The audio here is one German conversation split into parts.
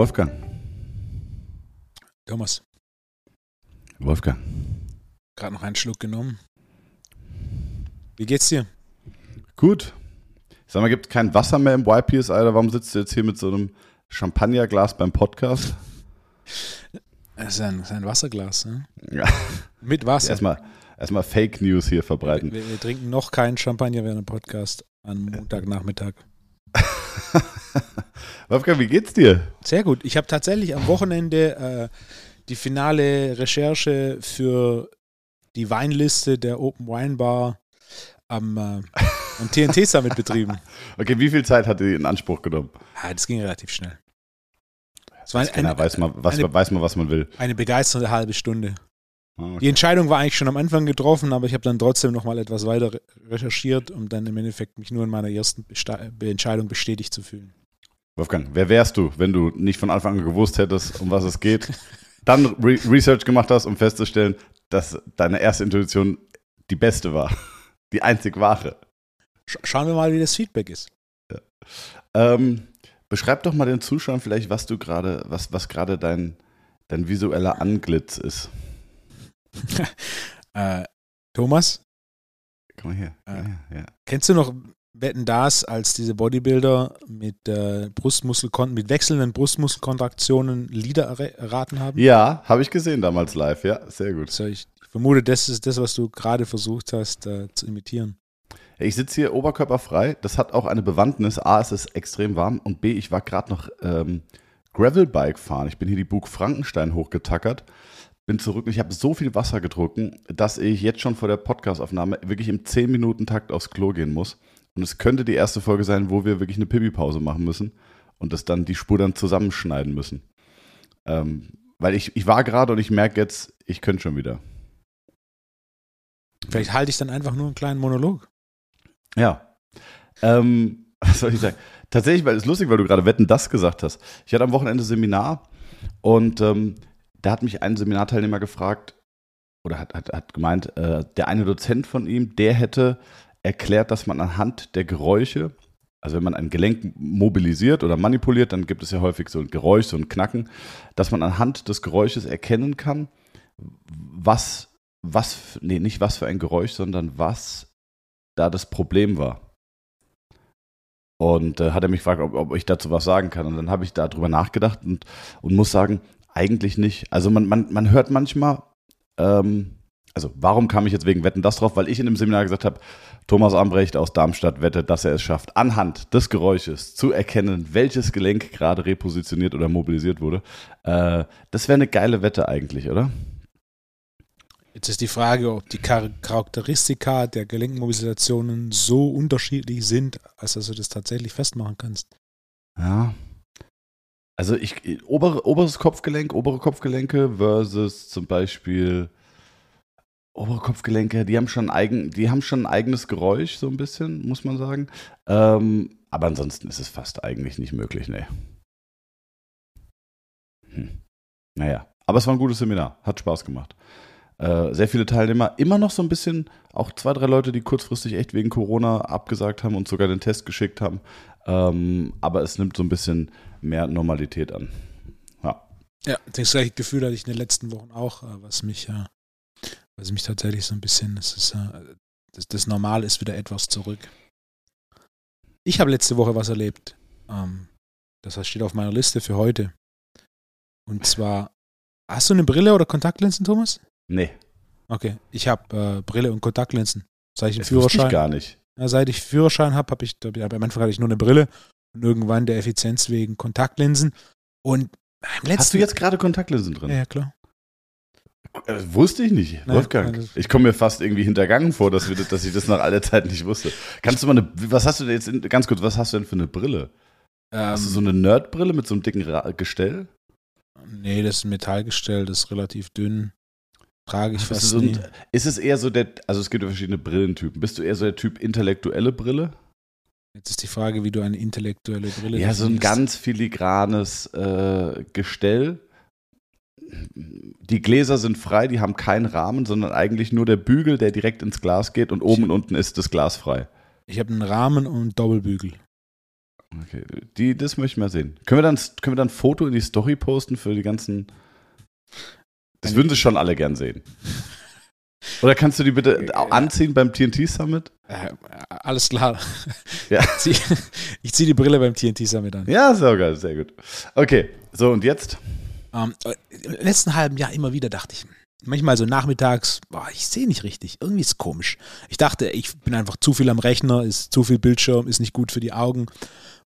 Wolfgang. Thomas, Wolfgang. gerade noch einen Schluck genommen. Wie geht's dir? Gut. Sag mal, gibt kein Wasser mehr im YPS, Alter? Warum sitzt du jetzt hier mit so einem Champagnerglas beim Podcast? Das ist ein, das ist ein Wasserglas, ne? Ja. Mit Wasser. Erstmal, erstmal Fake News hier verbreiten. Wir, wir trinken noch keinen Champagner während dem Podcast am Montagnachmittag. Wolfgang, wie geht's dir? Sehr gut. Ich habe tatsächlich am Wochenende äh, die finale Recherche für die Weinliste der Open Wine Bar am, äh, am TNT Summit betrieben. Okay, wie viel Zeit hat die in Anspruch genommen? Ja, das ging relativ schnell. Es war Keiner eine, weiß, mal, was, eine- weiß mal, was man will. eine begeisternde halbe Stunde. Ah, okay. Die Entscheidung war eigentlich schon am Anfang getroffen, aber ich habe dann trotzdem noch mal etwas weiter re- recherchiert, um dann im Endeffekt mich nur in meiner ersten Besta Be- Entscheidung bestätigt zu fühlen. Wolfgang, wer wärst du, wenn du nicht von Anfang an gewusst hättest, um was es geht, dann Re Research gemacht hast, um festzustellen, dass deine erste Intuition die beste war, die einzig wahre? Sch schauen wir mal, wie das Feedback ist. Ähm, beschreib doch mal den Zuschauern vielleicht, was du gerade, was, was gerade dein, dein visueller Anglitz ist. Äh, Thomas, Komm mal hier. Ah. Ja, ja. kennst du noch Wetten das, als diese Bodybuilder mit äh, Brustmuskelkon mit wechselnden Brustmuskelkontraktionen Lieder erra- erraten haben? ja habe ich gesehen damals live, ja, sehr gut. So, ich, ich vermute, das ist das, was du gerade versucht hast äh, zu imitieren. Ich sitze hier oberkörperfrei. Das hat auch eine Bewandtnis. A, es ist extrem warm und B, ich war gerade noch ähm, Gravelbike fahren. Ich bin hier die Burg Frankenstein hochgetackert, bin zurück und ich habe so viel Wasser getrunken, dass ich jetzt schon vor der Podcastaufnahme wirklich im 10-Minuten-Takt aufs Klo gehen muss. Und es könnte die erste Folge sein, wo wir wirklich eine Pipi-Pause machen müssen und das dann die Spur dann zusammenschneiden müssen. Ähm, weil ich, ich war gerade und ich merke jetzt, ich könnte schon wieder. Vielleicht halte ich dann einfach nur einen kleinen Monolog. Ja. Ähm, was soll ich sagen? Tatsächlich, weil es ist lustig, weil du gerade Wetten das gesagt hast. Ich hatte am Wochenende Seminar und ähm, da hat mich ein Seminarteilnehmer gefragt oder hat, hat, hat gemeint, äh, der eine Dozent von ihm, der hätte erklärt, dass man anhand der Geräusche, also wenn man ein Gelenk mobilisiert oder manipuliert, dann gibt es ja häufig so ein Geräusch, so ein Knacken, dass man anhand des Geräusches erkennen kann, was, was, nee, nicht was für ein Geräusch, sondern was da das Problem war. Und äh, hat er mich gefragt, ob, ob ich dazu was sagen kann. Und dann habe ich darüber nachgedacht und, und muss sagen, eigentlich nicht. Also man, man, man hört manchmal, ähm, also warum kam ich jetzt wegen Wetten das drauf? Weil ich in dem Seminar gesagt habe, Thomas Ambrecht aus Darmstadt wettet, dass er es schafft, anhand des Geräusches zu erkennen, welches Gelenk gerade repositioniert oder mobilisiert wurde. Äh, das wäre eine geile Wette eigentlich, oder? Jetzt ist die Frage, ob die Char Charakteristika der Gelenkmobilisationen so unterschiedlich sind, als dass du das tatsächlich festmachen kannst. Ja. Also ich, obere, oberes Kopfgelenk, obere Kopfgelenke versus zum Beispiel obere Kopfgelenke, die haben schon eigen, die haben schon ein eigenes Geräusch, so ein bisschen, muss man sagen. Ähm, aber ansonsten ist es fast eigentlich nicht möglich, ne. Hm. Naja, aber es war ein gutes Seminar, hat Spaß gemacht. Äh, sehr viele Teilnehmer, immer noch so ein bisschen, auch zwei, drei Leute, die kurzfristig echt wegen Corona abgesagt haben und sogar den Test geschickt haben. Ähm, aber es nimmt so ein bisschen mehr Normalität an. Ja. Ja, das gleiche Gefühl hatte ich in den letzten Wochen auch, äh, was mich, äh, was mich tatsächlich so ein bisschen, das ist, äh, das, das Normal ist wieder etwas zurück. Ich habe letzte Woche was erlebt. Ähm, das steht auf meiner Liste für heute. Und zwar, hast du eine Brille oder Kontaktlinsen, Thomas? Nee, Okay, ich habe äh, Brille und Kontaktlinsen. Seit ich einen das wusste ich Führerschein, gar nicht. ja, seit ich Führerschein habe, habe ich, hab am Anfang hatte ich nur eine Brille und irgendwann der Effizienz wegen Kontaktlinsen. Und im letzten Hast du jetzt gerade Kontaktlinsen drin? Ja, ja, klar. Äh, wusste ich nicht, Nein, Wolfgang. das- ich komme mir fast irgendwie hintergangen vor, dass, wir, das- dass ich das nach aller Zeit nicht wusste. Kannst du mal eine, was hast du denn jetzt, in, ganz kurz, was hast du denn für eine Brille? Hast du so Ähm, eine Nerdbrille mit so einem dicken Ra Gestell? nee, das ist ein Metallgestell, das ist relativ dünn. Trage ich fast so nie. ein, ist es eher so der, also es gibt ja verschiedene Brillentypen. Bist du eher so der Typ intellektuelle Brille? Jetzt ist die Frage, wie du eine intellektuelle Brille Ja, so ein definierst. ganz filigranes äh, Gestell. Die Gläser sind frei, die haben keinen Rahmen, sondern eigentlich nur der Bügel, der direkt ins Glas geht und oben und unten ist das Glas frei. Ich habe einen Rahmen und einen Doppelbügel. Okay, die, das möchte ich mal sehen. Können wir dann, können wir dann ein Foto in die Story posten für die ganzen. Das würden sie schon alle gern sehen. Oder kannst du die bitte anziehen beim TNT Summit? Äh, alles klar. Ja. Ich zieh- ziehe die Brille beim TNT Summit an. Ja, sehr geil, sehr gut. Okay, so und jetzt? Ähm, äh, Im letzten halben Jahr immer wieder dachte ich, manchmal so nachmittags, boah, ich sehe nicht richtig, irgendwie ist komisch. Ich dachte, ich bin einfach zu viel am Rechner, ist zu viel Bildschirm, ist nicht gut für die Augen.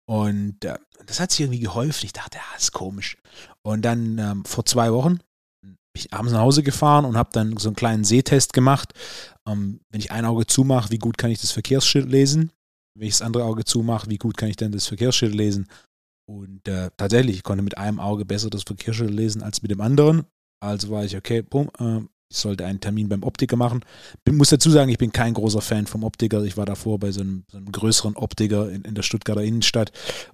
Und äh, das hat sich irgendwie gehäuft. Ich dachte, ja, ist komisch. Und dann ähm, vor zwei Wochen ich abends nach Hause gefahren und habe dann so einen kleinen Sehtest gemacht. Ähm, wenn ich ein Auge zumache, wie gut kann ich das Verkehrsschild lesen? Wenn ich das andere Auge zumache, wie gut kann ich denn das Verkehrsschild lesen? Und äh, tatsächlich, ich konnte mit einem Auge besser das Verkehrsschild lesen als mit dem anderen. Also war ich, okay, bumm, äh, ich sollte einen Termin beim Optiker machen. Bin, muss dazu sagen, ich bin kein großer Fan vom Optiker. Ich war davor bei so einem, so einem größeren Optiker in, in der Stuttgarter Innenstadt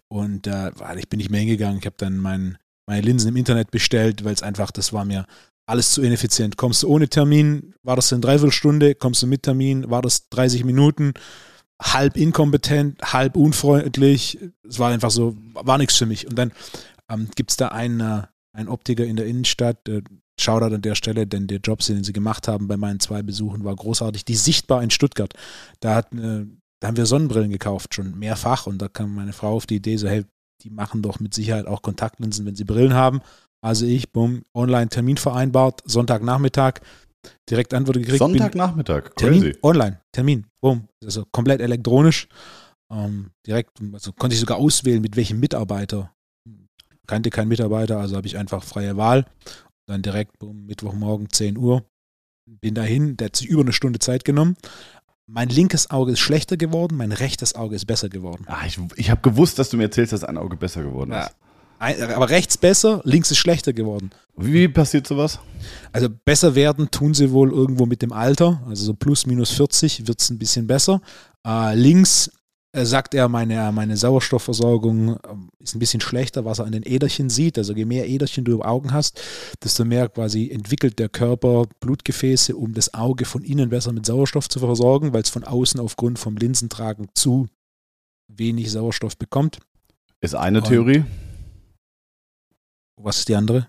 und äh, ich bin nicht mehr hingegangen. Ich habe dann mein, meine Linsen im Internet bestellt, weil es einfach, das war mir alles zu ineffizient. Kommst du ohne Termin, war das eine Dreiviertelstunde, kommst du mit Termin, war das 30 Minuten, halb inkompetent, halb unfreundlich. Es war einfach so, war nichts für mich. Und dann ähm, gibt es da einen, äh, einen Optiker in der Innenstadt, äh, Shoutout an der Stelle, denn der Job, den sie gemacht haben bei meinen zwei Besuchen, war großartig. Die Sichtbar in Stuttgart. Da, hat, äh, da haben wir Sonnenbrillen gekauft, schon mehrfach. Und da kam meine Frau auf die Idee, so, hey, die machen doch mit Sicherheit auch Kontaktlinsen, wenn sie Brillen haben. Also ich, bumm, online Termin vereinbart, Sonntagnachmittag, direkt Antwort gekriegt. Sonntagnachmittag, Termin, crazy. online, Termin, bumm. Also komplett elektronisch. Ähm, direkt, also konnte ich sogar auswählen, mit welchem Mitarbeiter. Kannte keinen Mitarbeiter, also habe ich einfach freie Wahl. Dann direkt, bumm, Mittwochmorgen, 10 Uhr. Bin dahin, der hat sich über eine Stunde Zeit genommen. Mein linkes Auge ist schlechter geworden, mein rechtes Auge ist besser geworden. Ah, ich ich habe gewusst, dass du mir erzählst, dass ein Auge besser geworden Ja. ist. Ein, aber rechts besser, links ist schlechter geworden. Wie passiert sowas? Also besser werden tun sie wohl irgendwo mit dem Alter. Also so plus minus 40 wird es ein bisschen besser. Äh, links sagt er, meine, meine Sauerstoffversorgung ähm, ist ein bisschen schlechter, was er an den Äderchen sieht. Also je mehr Äderchen du im Augen hast, desto mehr quasi entwickelt der Körper Blutgefäße, um das Auge von innen besser mit Sauerstoff zu versorgen, weil es von außen aufgrund vom Linsentragen zu wenig Sauerstoff bekommt. Ist eine Und- Theorie, Was ist die andere?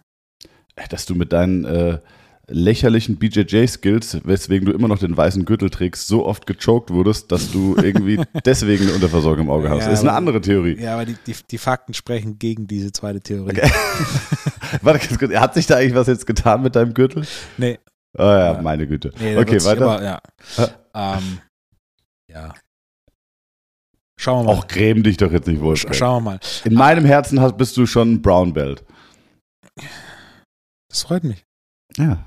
dass du mit deinen äh, lächerlichen BJJ-Skills, weswegen du immer noch den weißen Gürtel trägst, so oft gechoked wurdest, dass du irgendwie deswegen eine Unterversorgung im Auge hast. Ja, ist eine aber- andere Theorie. Ja, aber die, die, die Fakten sprechen gegen diese zweite Theorie. Okay. Warte ganz kurz, hat sich da eigentlich was jetzt getan mit deinem Gürtel? Nee, Oh ja, Ja. meine Güte. Nee, okay, weiter. Aber, ja. Ähm, ja. Schauen wir mal. Auch gräm dich doch jetzt nicht wohl. Sch schauen wir mal. In meinem Herzen hast, bist du schon Brown Belt. Das freut mich. Ja.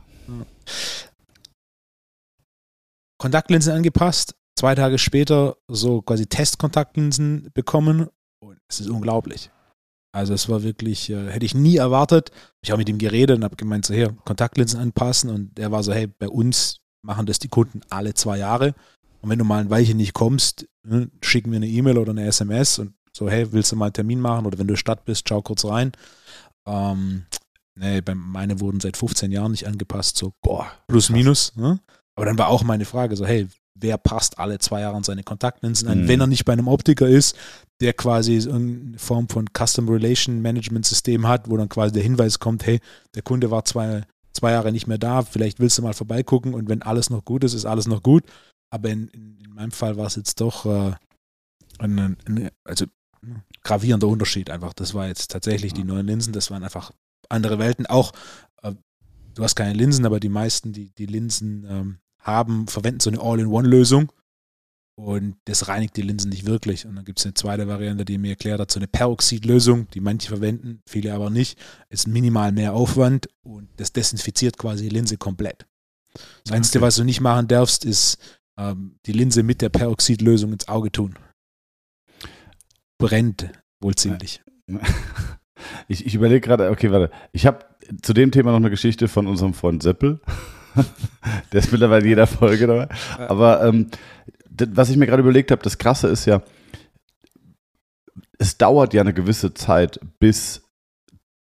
Kontaktlinsen angepasst. Zwei Tage später so quasi Testkontaktlinsen bekommen. Und es ist unglaublich. Also es war wirklich, äh, hätte ich nie erwartet. Ich habe mit ihm geredet und habe gemeint, so hier, Kontaktlinsen anpassen. Und er war so, hey, bei uns machen das die Kunden alle zwei Jahre. Und wenn du mal ein Weilchen nicht kommst, ne, schick mir eine E-Mail oder eine SMS und so, hey, willst du mal einen Termin machen? Oder wenn du Stadt bist, schau kurz rein. Ähm, nee, bei meine wurden seit 15 Jahren nicht angepasst, so Boah. plus minus. Ne? Aber dann war auch meine Frage so, hey, wer passt alle zwei Jahre an seine Kontaktlinsen an, Mhm. wenn er nicht bei einem Optiker ist, der quasi so eine Form von Custom Relation Management System hat, wo dann quasi der Hinweis kommt, hey, der Kunde war zwei, zwei Jahre nicht mehr da, vielleicht willst du mal vorbeigucken und wenn alles noch gut ist, ist alles noch gut. Aber in, in, in meinem Fall war es jetzt doch äh, ein, ein, also gravierender Unterschied einfach. Das war jetzt tatsächlich die neuen Linsen, das waren einfach andere Welten. Auch äh, du hast keine Linsen, aber die meisten, die die Linsen ähm, haben, verwenden so eine All-in-One-Lösung. Und das reinigt die Linsen nicht wirklich. Und dann gibt es eine zweite Variante, die mir erklärt hat, so eine Peroxid-Lösung, die manche verwenden, viele aber nicht. Ist minimal mehr Aufwand und das desinfiziert quasi die Linse komplett. Das Einzige, Okay. was du nicht machen darfst, ist ähm, die Linse mit der Peroxid-Lösung ins Auge tun. Brennt wohl ziemlich. Ich, ich überlege gerade, okay, warte. Ich habe zu dem Thema noch eine Geschichte von unserem Freund Seppel. Der ist mittlerweile in jeder Folge dabei. Aber ähm, das, was ich mir gerade überlegt habe, das Krasse ist ja, es dauert ja eine gewisse Zeit, bis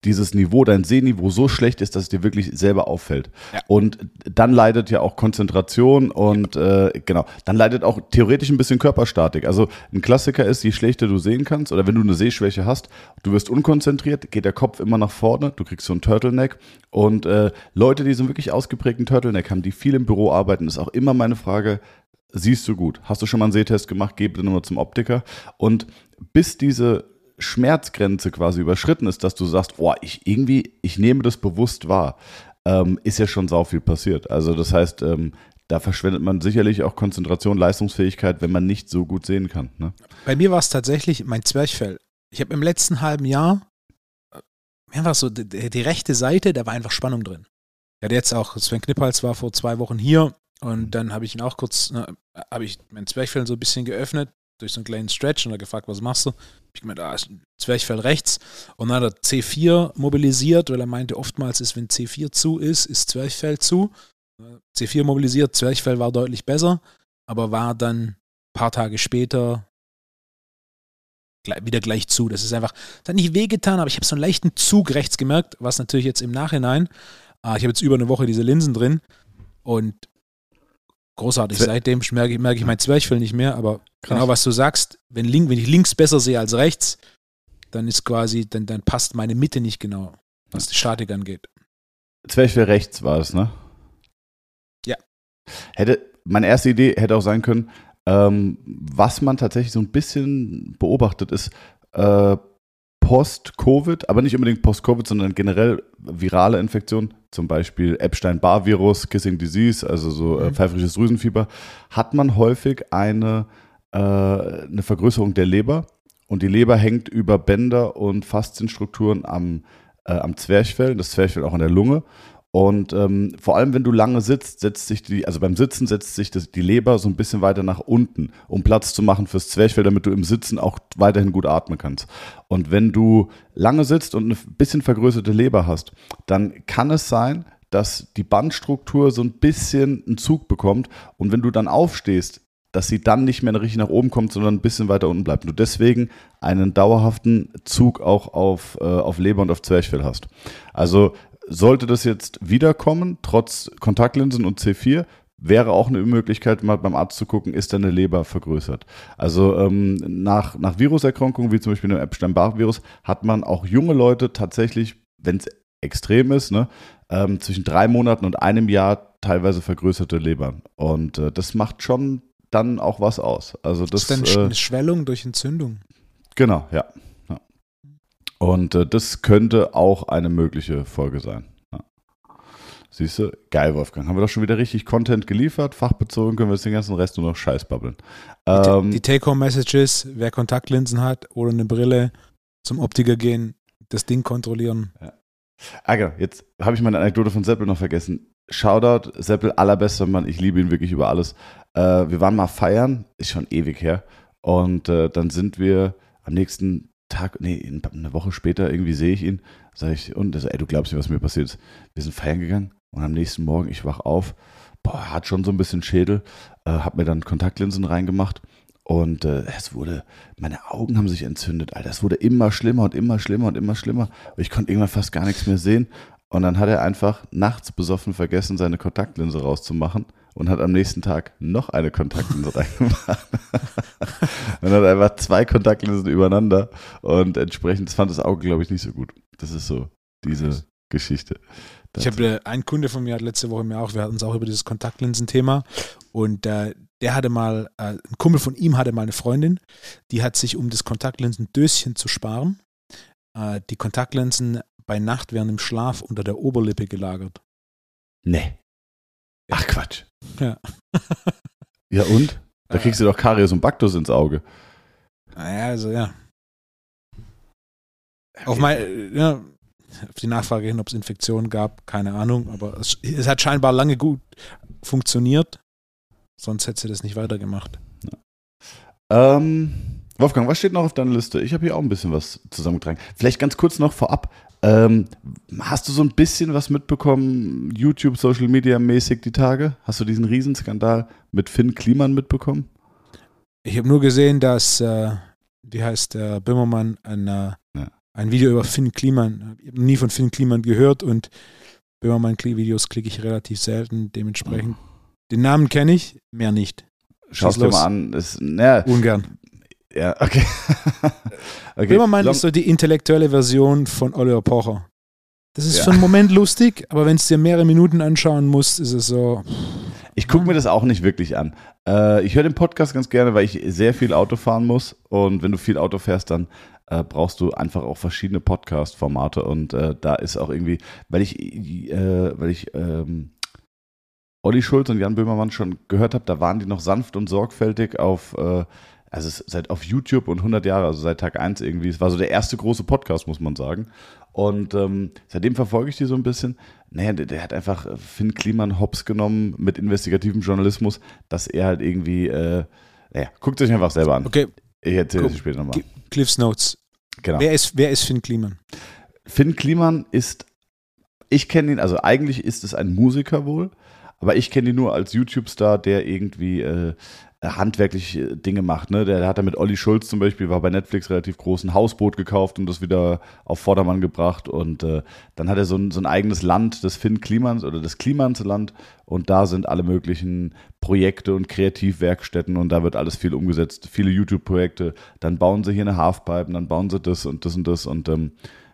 dieses Niveau, dein Sehniveau so schlecht ist, dass es dir wirklich selber auffällt. Ja. Und dann leidet ja auch Konzentration und äh, genau, dann leidet auch theoretisch ein bisschen Körperstatik. Also ein Klassiker ist, je schlechter du sehen kannst oder wenn du eine Sehschwäche hast, du wirst unkonzentriert, geht der Kopf immer nach vorne, du kriegst so einen Turtleneck und äh, Leute, die so einen wirklich ausgeprägten Turtleneck haben, die viel im Büro arbeiten, ist auch immer meine Frage, siehst du gut? Hast du schon mal einen Sehtest gemacht? Geh bitte nochmal zum Optiker. Und bis diese Schmerzgrenze quasi überschritten ist, dass du sagst, oh, ich irgendwie, ich nehme das bewusst wahr, ähm, ist ja schon sau viel passiert. Also das heißt, ähm, da verschwendet man sicherlich auch Konzentration, Leistungsfähigkeit, wenn man nicht so gut sehen kann. Ne? Bei mir war es tatsächlich mein Zwerchfell. Ich habe im letzten halben Jahr äh, einfach so die, die, rechte Seite, da war einfach Spannung drin. Hatte jetzt auch, Sven Knippals war vor zwei Wochen hier und dann habe ich ihn auch kurz, ne, habe ich mein Zwerchfell so ein bisschen geöffnet durch so einen kleinen Stretch und er gefragt, was machst du? Ich gemeint, ah, Zwerchfell rechts. Und dann hat er C4 mobilisiert, weil er meinte, oftmals ist, wenn C4 zu ist, ist Zwerchfell zu. C4 mobilisiert, Zwerchfell war deutlich besser, aber war dann ein paar Tage später wieder gleich zu. Das ist einfach, das hat nicht wehgetan, aber ich habe so einen leichten Zug rechts gemerkt, was natürlich jetzt im Nachhinein, ah, ich habe jetzt über eine Woche diese Linsen drin und großartig. Seitdem merke ich, merke ich mein Zwerchfell nicht mehr, aber Krass. genau was du sagst, wenn, link, wenn ich links besser sehe als rechts, dann ist quasi, dann, dann passt meine Mitte nicht genau, was die Statik angeht. Zwerchfell rechts war es, ne? Ja. Hätte, meine erste Idee hätte auch sein können, ähm, was man tatsächlich so ein bisschen beobachtet, ist äh, Post-Covid, aber nicht unbedingt Post-Covid, sondern generell virale Infektionen, zum Beispiel Epstein-Barr-Virus, Kissing Disease, also so äh, mhm. pfeifrisches Drüsenfieber, hat man häufig eine, äh, eine Vergrößerung der Leber. Und die Leber hängt über Bänder und Faszienstrukturen am, äh, am Zwerchfell, das Zwerchfell auch an der Lunge. Und ähm, vor allem, wenn du lange sitzt, setzt sich die, also beim Sitzen setzt sich das, die Leber so ein bisschen weiter nach unten, um Platz zu machen fürs Zwerchfell, damit du im Sitzen auch weiterhin gut atmen kannst. Und wenn du lange sitzt und eine bisschen vergrößerte Leber hast, dann kann es sein, dass die Bandstruktur so ein bisschen einen Zug bekommt. Und wenn du dann aufstehst, dass sie dann nicht mehr richtig nach oben kommt, sondern ein bisschen weiter unten bleibt. Und du deswegen einen dauerhaften Zug auch auf, äh, auf Leber und auf Zwerchfell hast. Also sollte das jetzt wiederkommen, trotz Kontaktlinsen und C4, wäre auch eine Möglichkeit, mal beim Arzt zu gucken, ist deine Leber vergrößert. Also ähm, nach, nach Viruserkrankungen, wie zum Beispiel dem Epstein-Barr-Virus, hat man auch junge Leute tatsächlich, wenn es extrem ist, ne, ähm, zwischen drei Monaten und einem Jahr teilweise vergrößerte Lebern. Und äh, das macht schon dann auch was aus. Also das, das ist dann eine äh, Schwellung durch Entzündung. Genau, ja. Und äh, das könnte auch eine mögliche Folge sein. Ja. Siehst du? Geil, Wolfgang. Haben wir doch schon wieder richtig Content geliefert. Fachbezogen können wir jetzt den ganzen Rest nur noch Scheiß babbeln. Ähm, die Take-Home-Message ist, wer Kontaktlinsen hat oder eine Brille, zum Optiker gehen, das Ding kontrollieren. Ja. Ah, genau. Jetzt habe ich meine Anekdote von Seppel noch vergessen. Shoutout, Seppel, allerbester Mann. Ich liebe ihn wirklich über alles. Äh, wir waren mal feiern, ist schon ewig her. Und äh, dann sind wir am nächsten Tag, nee, eine Woche später irgendwie sehe ich ihn, sage ich, und sagt, ey, du glaubst nicht, was mir passiert ist. Wir sind feiern gegangen und am nächsten Morgen, ich wach auf, boah, hat schon so ein bisschen Schädel, äh, hab mir dann Kontaktlinsen reingemacht und äh, es wurde, meine Augen haben sich entzündet, Alter, es wurde immer schlimmer und immer schlimmer und immer schlimmer. Ich konnte irgendwann fast gar nichts mehr sehen. Und dann hat er einfach nachts besoffen vergessen, seine Kontaktlinse rauszumachen und hat am nächsten Tag noch eine Kontaktlinse reingemacht. und hat einfach zwei Kontaktlinsen übereinander und entsprechend fand das Auge, glaube ich, nicht so gut. Das ist so diese Geschichte. Ich habe äh, ein Kunde von mir hat letzte Woche mir auch, wir hatten uns auch über dieses Kontaktlinsen-Thema und äh, der hatte mal, äh, ein Kumpel von ihm hatte mal eine Freundin, die hat sich, um das Kontaktlinsendöschen zu sparen, äh, die Kontaktlinsen bei Nacht während im Schlaf unter der Oberlippe gelagert. Nee. Ach Quatsch. Ja. ja und? Da kriegst du doch Karies und Baktus ins Auge. Naja, also ja. Auf, mein, ja, auf die Nachfrage hin, ob es Infektionen gab, keine Ahnung, aber es, es, hat scheinbar lange gut funktioniert. Sonst hätte sie das nicht weitergemacht. Ja. Ähm, Wolfgang, was steht noch auf deiner Liste? Ich habe hier auch ein bisschen was zusammengetragen. Vielleicht ganz kurz noch vorab. Ähm, hast du so ein bisschen was mitbekommen, YouTube, Social Media mäßig die Tage? Hast du diesen Riesenskandal mit Finn Kliman mitbekommen? Ich habe nur gesehen, dass, äh, wie heißt der Bimmermann, ein, äh, ja. ein Video über Finn Kliman. Ich habe nie von Finn Kliman gehört und Böhmermann-Videos klicke ich relativ selten. Dementsprechend, den Namen kenne ich, mehr nicht. Schau es dir mal an. Ist, na, Ungern. Ja, okay. okay. Böhmermann Long- ist so die intellektuelle Version von Oliver Pocher. Das ist Ja. für einen Moment lustig, aber wenn es dir mehrere Minuten anschauen musst, ist es so. Ich gucke mir das auch nicht wirklich an. Äh, ich höre den Podcast ganz gerne, weil ich sehr viel Auto fahren muss. Und wenn du viel Auto fährst, dann äh, brauchst du einfach auch verschiedene Podcast-Formate. Und äh, da ist auch irgendwie, weil ich, äh, weil ich ähm, Olli Schulz und Jan Böhmermann schon gehört habe, da waren die noch sanft und sorgfältig auf, äh, also es ist seit auf YouTube und 100 Jahre, also seit Tag 1 irgendwie. Es war so der erste große Podcast, muss man sagen. Und ähm, seitdem verfolge ich die so ein bisschen. Naja, der, der hat einfach äh, Finn Kliman hops genommen mit investigativem Journalismus, dass er halt irgendwie, äh, naja, guckt euch einfach selber an. Okay, Ich erzähle es später nochmal. Cliffs Notes. Genau. Wer, ist, wer ist Finn Kliman? Finn Kliman ist, ich kenne ihn, also eigentlich ist es ein Musiker wohl, aber ich kenne ihn nur als YouTube-Star, der irgendwie äh, handwerkliche Dinge macht. Ne? Der, der hat da mit Olli Schulz zum Beispiel, war bei Netflix relativ groß, ein Hausboot gekauft und das wieder auf Vordermann gebracht. Und äh, dann hat er so ein, so ein eigenes Land, das Finn Klimans oder das Klimansland. Und da sind alle möglichen Projekte und Kreativwerkstätten und da wird alles viel umgesetzt. Viele YouTube-Projekte. Dann bauen sie hier eine Halfpipe, dann bauen sie das und das und das. Und ähm,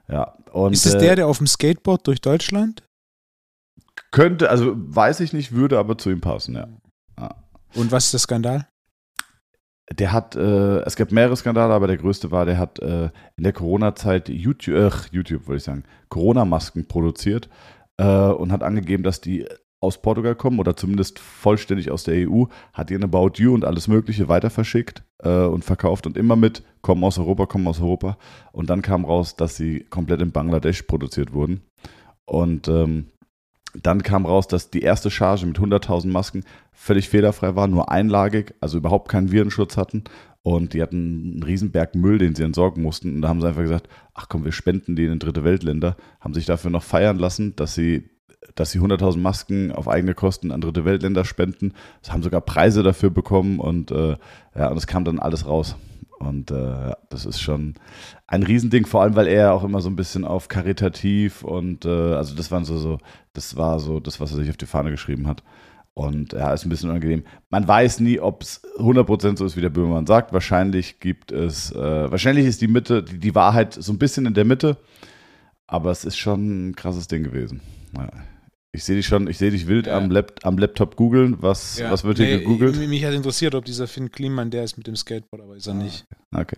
ja. Und, Ist es äh, der, der auf dem Skateboard durch Deutschland? könnte, also weiß ich nicht, würde aber zu ihm passen, ja. Und was ist der Skandal? Der hat, äh, es gab mehrere Skandale, aber der größte war, der hat äh, in der Corona-Zeit YouTube, ach, YouTube wollte ich sagen, Corona-Masken produziert äh, und hat angegeben, dass die aus Portugal kommen oder zumindest vollständig aus der EU, hat in About You und alles Mögliche weiter verschickt äh, und verkauft und immer mit, kommen aus Europa, kommen aus Europa. Und dann kam raus, dass sie komplett in Bangladesch produziert wurden. Und ähm, dann kam raus, dass die erste Charge mit 100.000 Masken völlig fehlerfrei war, nur einlagig, also überhaupt keinen Virenschutz hatten. Und die hatten einen Riesenberg Müll, den sie entsorgen mussten. Und da haben sie einfach gesagt, ach komm, wir spenden die in dritte Weltländer. Haben sich dafür noch feiern lassen, dass sie, dass sie 100.000 Masken auf eigene Kosten an dritte Weltländer spenden. Sie haben sogar Preise dafür bekommen und äh, ja, und es kam dann alles raus. Und äh, das ist schon ein Riesending, vor allem weil er auch immer so ein bisschen auf karitativ und äh, also das waren so, so, das war so das, was er sich auf die Fahne geschrieben hat. Und ja, ist ein bisschen unangenehm. Man weiß nie, ob es 100% so ist, wie der Böhmermann sagt. Wahrscheinlich gibt es, äh, wahrscheinlich ist die Mitte, die, die Wahrheit so ein bisschen in der Mitte, aber es ist schon ein krasses Ding gewesen. Ja. Ich sehe dich schon, ich sehe dich wild Ja. am, Lap, am Laptop googeln. Was, was wird hier Nee, gegoogelt? Mich, hat interessiert, ob dieser Finn Kliman der ist mit dem Skateboard, aber ist er nicht. Okay.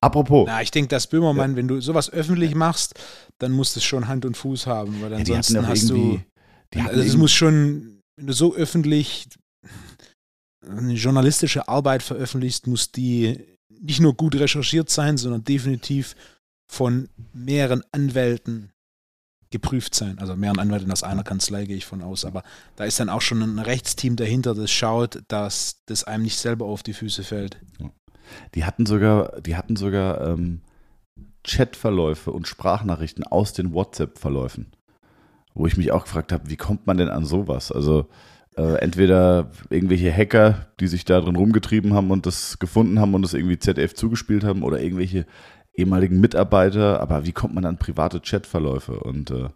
Apropos, Na, ich denke, dass Böhmermann, wenn du sowas öffentlich machst, dann muss das schon Hand und Fuß haben, weil ja, ansonsten doch hast du. Also es muss schon, wenn du so öffentlich eine journalistische Arbeit veröffentlichst, muss die nicht nur gut recherchiert sein, sondern definitiv von mehreren Anwälten geprüft sein. Also mehreren Anwälten aus einer Kanzlei gehe ich von aus. Aber da ist dann auch schon ein Rechtsteam dahinter, das schaut, dass das einem nicht selber auf die Füße fällt. Die hatten sogar, die hatten sogar ähm, Chatverläufe und Sprachnachrichten aus den WhatsApp-Verläufen. Wo ich mich auch gefragt habe, wie kommt man denn an sowas? Also äh, entweder irgendwelche Hacker, die sich da drin rumgetrieben haben und das gefunden haben und das irgendwie ZDF zugespielt haben oder irgendwelche ehemaligen Mitarbeiter, aber wie kommt man an private Chatverläufe? Und, äh,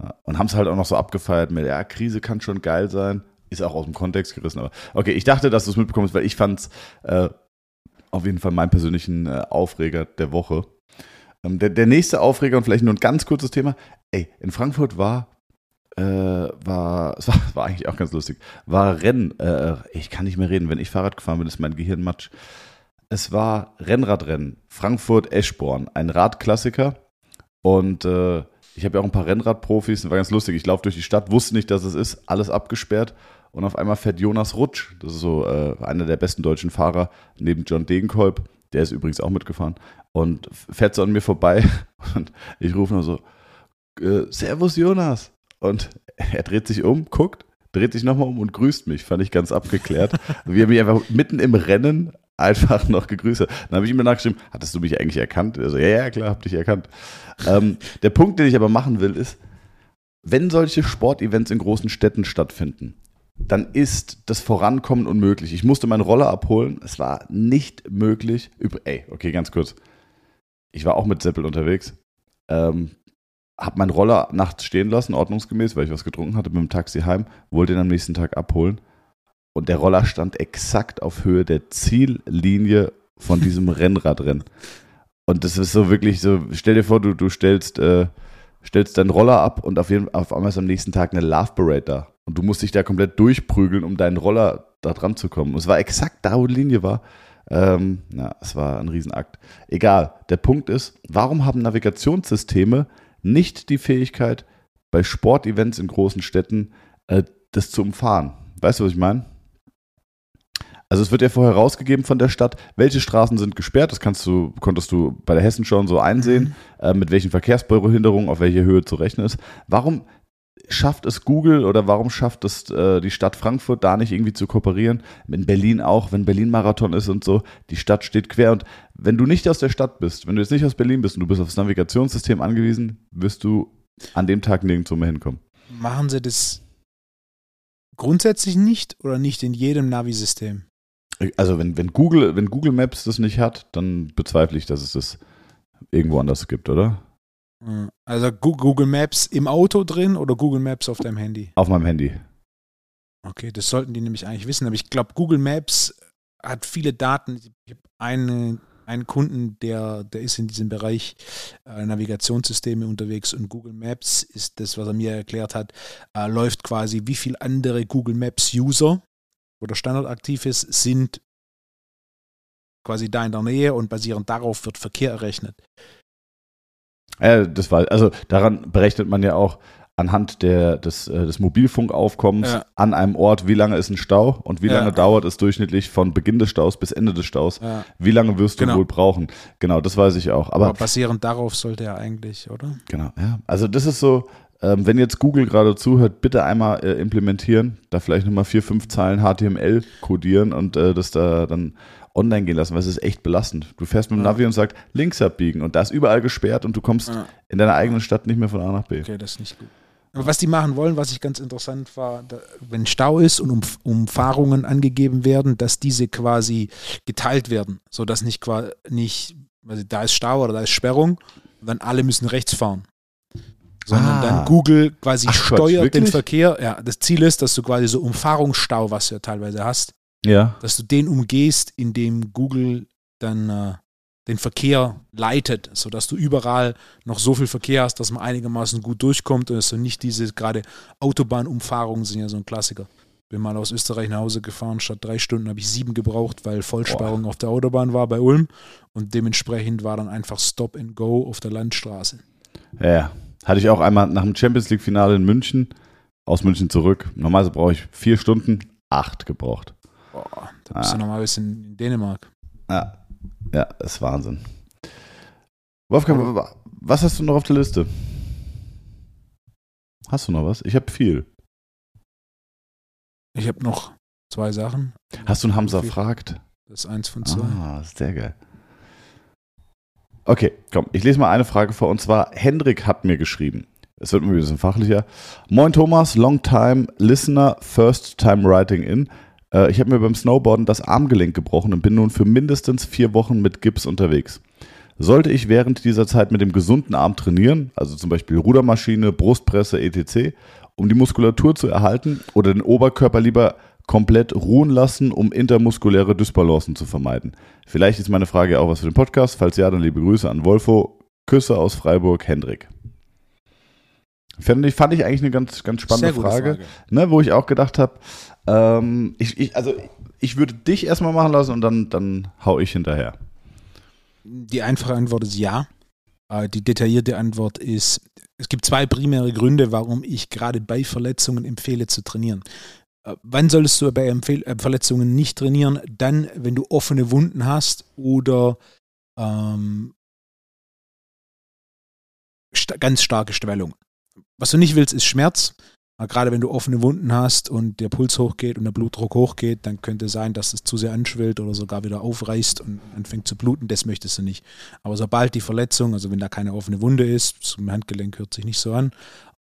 ja, und haben es halt auch noch so abgefeiert mit, ja, Krise kann schon geil sein, ist auch aus dem Kontext gerissen, aber okay, ich dachte, dass du es mitbekommst, weil ich fand es äh, auf jeden Fall meinen persönlichen äh, Aufreger der Woche. Ähm, der, der nächste Aufreger und vielleicht nur ein ganz kurzes Thema. Ey, in Frankfurt war, äh, war, es war, war eigentlich auch ganz lustig, war Rennen, äh, ich kann nicht mehr reden, wenn ich Fahrrad gefahren bin, ist mein Gehirn matsch. Es war Rennradrennen, Frankfurt-Eschborn, ein Radklassiker und äh, ich habe ja auch ein paar Rennradprofis, das war ganz lustig. Ich laufe durch die Stadt, wusste nicht, dass es ist, alles abgesperrt und auf einmal fährt Jonas Rutsch, das ist so äh, einer der besten deutschen Fahrer, neben John Degenkolb, der ist übrigens auch mitgefahren, und fährt so an mir vorbei und ich rufe nur so, äh, Servus Jonas. Und er dreht sich um, guckt, dreht sich nochmal um und grüßt mich, fand ich ganz abgeklärt. Wie er mich einfach mitten im Rennen einfach noch gegrüßt. Dann habe ich ihm danach geschrieben, hattest du mich eigentlich erkannt? Also, ja, ja, klar, hab dich erkannt. ähm, der Punkt, den ich aber machen will, ist, wenn solche Sportevents in großen Städten stattfinden, dann ist das Vorankommen unmöglich. Ich musste meinen Roller abholen. Es war nicht möglich. Ey, okay, ganz kurz. ich war auch mit Seppel unterwegs, ähm, hab meinen Roller nachts stehen lassen, ordnungsgemäß, weil ich was getrunken hatte, mit dem Taxi heim, wollte ihn am nächsten Tag abholen. Und der Roller stand exakt auf Höhe der Ziellinie von diesem Rennradrennen. Und das ist so wirklich so, stell dir vor, du, du stellst, äh, stellst deinen Roller ab und auf, jeden, auf einmal ist am nächsten Tag eine Love Parade da. Und du musst dich da komplett durchprügeln, um deinen Roller da dran zu kommen. Und es war exakt da, wo die Linie war. Ähm, ja, es war ein Riesenakt. Egal, der Punkt ist, warum haben Navigationssysteme nicht die Fähigkeit, bei Sportevents in großen Städten äh, das zu umfahren? Weißt du, was ich meine? Also es wird ja vorher rausgegeben von der Stadt, welche Straßen sind gesperrt. Das kannst du, konntest du bei der Hessen schon so einsehen, mhm. äh, mit welchen Verkehrsbehinderungen auf welche Höhe zu rechnen ist. Warum schafft es Google oder warum schafft es äh, die Stadt Frankfurt da nicht irgendwie zu kooperieren? In Berlin auch, wenn Berlin-Marathon ist und so, die Stadt steht quer. Und wenn du nicht aus der Stadt bist, wenn du jetzt nicht aus Berlin bist und du bist aufs Navigationssystem angewiesen, wirst du an dem Tag nirgendwo mehr hinkommen. Machen sie das grundsätzlich nicht oder nicht in jedem Navi-System? Also wenn, wenn, Google, wenn Google Maps das nicht hat, dann bezweifle ich, dass es das irgendwo anders gibt, oder? Hm. Also Google Maps im Auto drin oder Google Maps auf deinem Handy? Auf meinem Handy. Okay, das sollten die nämlich eigentlich wissen. Aber ich glaube, Google Maps hat viele Daten. Ich habe eine, einen Kunden, der, der ist in diesem Bereich äh, Navigationssysteme unterwegs und Google Maps ist das, was er mir erklärt hat, äh, läuft quasi, wie viele andere Google Maps User, wo der Standard aktiv ist, sind quasi da in der Nähe und basierend darauf wird Verkehr errechnet. Ja, das war, also daran berechnet man ja auch anhand der, des, äh, des Mobilfunkaufkommens ja. an einem Ort, wie lange ist ein Stau und wie ja. lange dauert es durchschnittlich von Beginn des Staus bis Ende des Staus. Ja. Wie lange wirst du genau. wohl brauchen? Genau, das weiß ich auch. Aber, Aber basierend darauf sollte er eigentlich, oder? Genau, ja. Also das ist so, ähm, wenn jetzt Google gerade zuhört, bitte einmal äh, implementieren, da vielleicht nochmal vier, fünf Zeilen HTML codieren und äh, das da dann online gehen lassen, weil es ist echt belastend. Du fährst mit dem ja. Navi und sagst, links abbiegen und da ist überall gesperrt und du kommst ja. in deiner eigenen Stadt nicht mehr von A nach B. Okay, das ist nicht gut. Aber was die machen wollen, was ich ganz interessant war, da, wenn Stau ist und um, Umfahrungen angegeben werden, dass diese quasi geteilt werden, sodass nicht, nicht also da ist Stau oder da ist Sperrung dann alle müssen rechts fahren. Sondern ah. dann Google quasi Ach, steuert Quatsch, den Verkehr. Ja, das Ziel ist, dass du quasi so Umfahrungsstau, was du ja teilweise hast, ja. Dass du den umgehst, indem Google dann äh, den Verkehr leitet, sodass du überall noch so viel Verkehr hast, dass man einigermaßen gut durchkommt und dass du nicht diese gerade Autobahnumfahrungen sind ja so ein Klassiker. Bin mal aus Österreich nach Hause gefahren, statt drei Stunden habe ich sieben gebraucht, weil Vollsperrung Boah. auf der Autobahn war bei Ulm und dementsprechend war dann einfach Stop and Go auf der Landstraße. Ja, hatte ich auch einmal nach dem Champions League Finale in München, aus München zurück. Normalerweise brauche ich vier Stunden, acht gebraucht. Boah, da bist ah. du nochmal bis in Dänemark. Ja, ja, ist Wahnsinn. Wolfgang, was hast du noch auf der Liste? Hast du noch was? Ich habe viel. Ich habe noch zwei Sachen. Hast du einen Hamza fragt? Das ist eins von zwei. Ah, sehr geil. Okay, komm, ich lese mal eine Frage vor und zwar: Hendrik hat mir geschrieben. Es wird mir ein bisschen fachlicher. Moin Thomas, long time listener, first time writing in. Äh, ich habe mir beim Snowboarden das Armgelenk gebrochen und bin nun für mindestens vier Wochen mit Gips unterwegs. Sollte ich während dieser Zeit mit dem gesunden Arm trainieren, also zum Beispiel Rudermaschine, Brustpresse, etc., um die Muskulatur zu erhalten oder den Oberkörper lieber komplett ruhen lassen, um intermuskuläre Dysbalancen zu vermeiden? Vielleicht ist meine Frage auch was für den Podcast. Falls ja, dann liebe Grüße an Wolfo. Küsse aus Freiburg, Hendrik. Fand ich, fand ich eigentlich eine ganz, ganz spannende Frage, Frage. Ne, wo ich auch gedacht habe, ähm, ich, ich, also ich würde dich erstmal machen lassen und dann, dann hau ich hinterher. Die einfache Antwort ist ja. Äh, die detaillierte Antwort ist, es gibt zwei primäre Gründe, warum ich gerade bei Verletzungen empfehle zu trainieren. Äh, wann solltest du bei äh, Verletzungen nicht trainieren? Dann, wenn du offene Wunden hast oder ähm, st ganz starke Schwellung. Was du nicht willst, ist Schmerz. Gerade wenn du offene Wunden hast und der Puls hochgeht und der Blutdruck hochgeht, dann könnte sein, dass es zu sehr anschwillt oder sogar wieder aufreißt und anfängt zu bluten. Das möchtest du nicht. Aber sobald die Verletzung, also wenn da keine offene Wunde ist, zum Handgelenk hört sich nicht so an,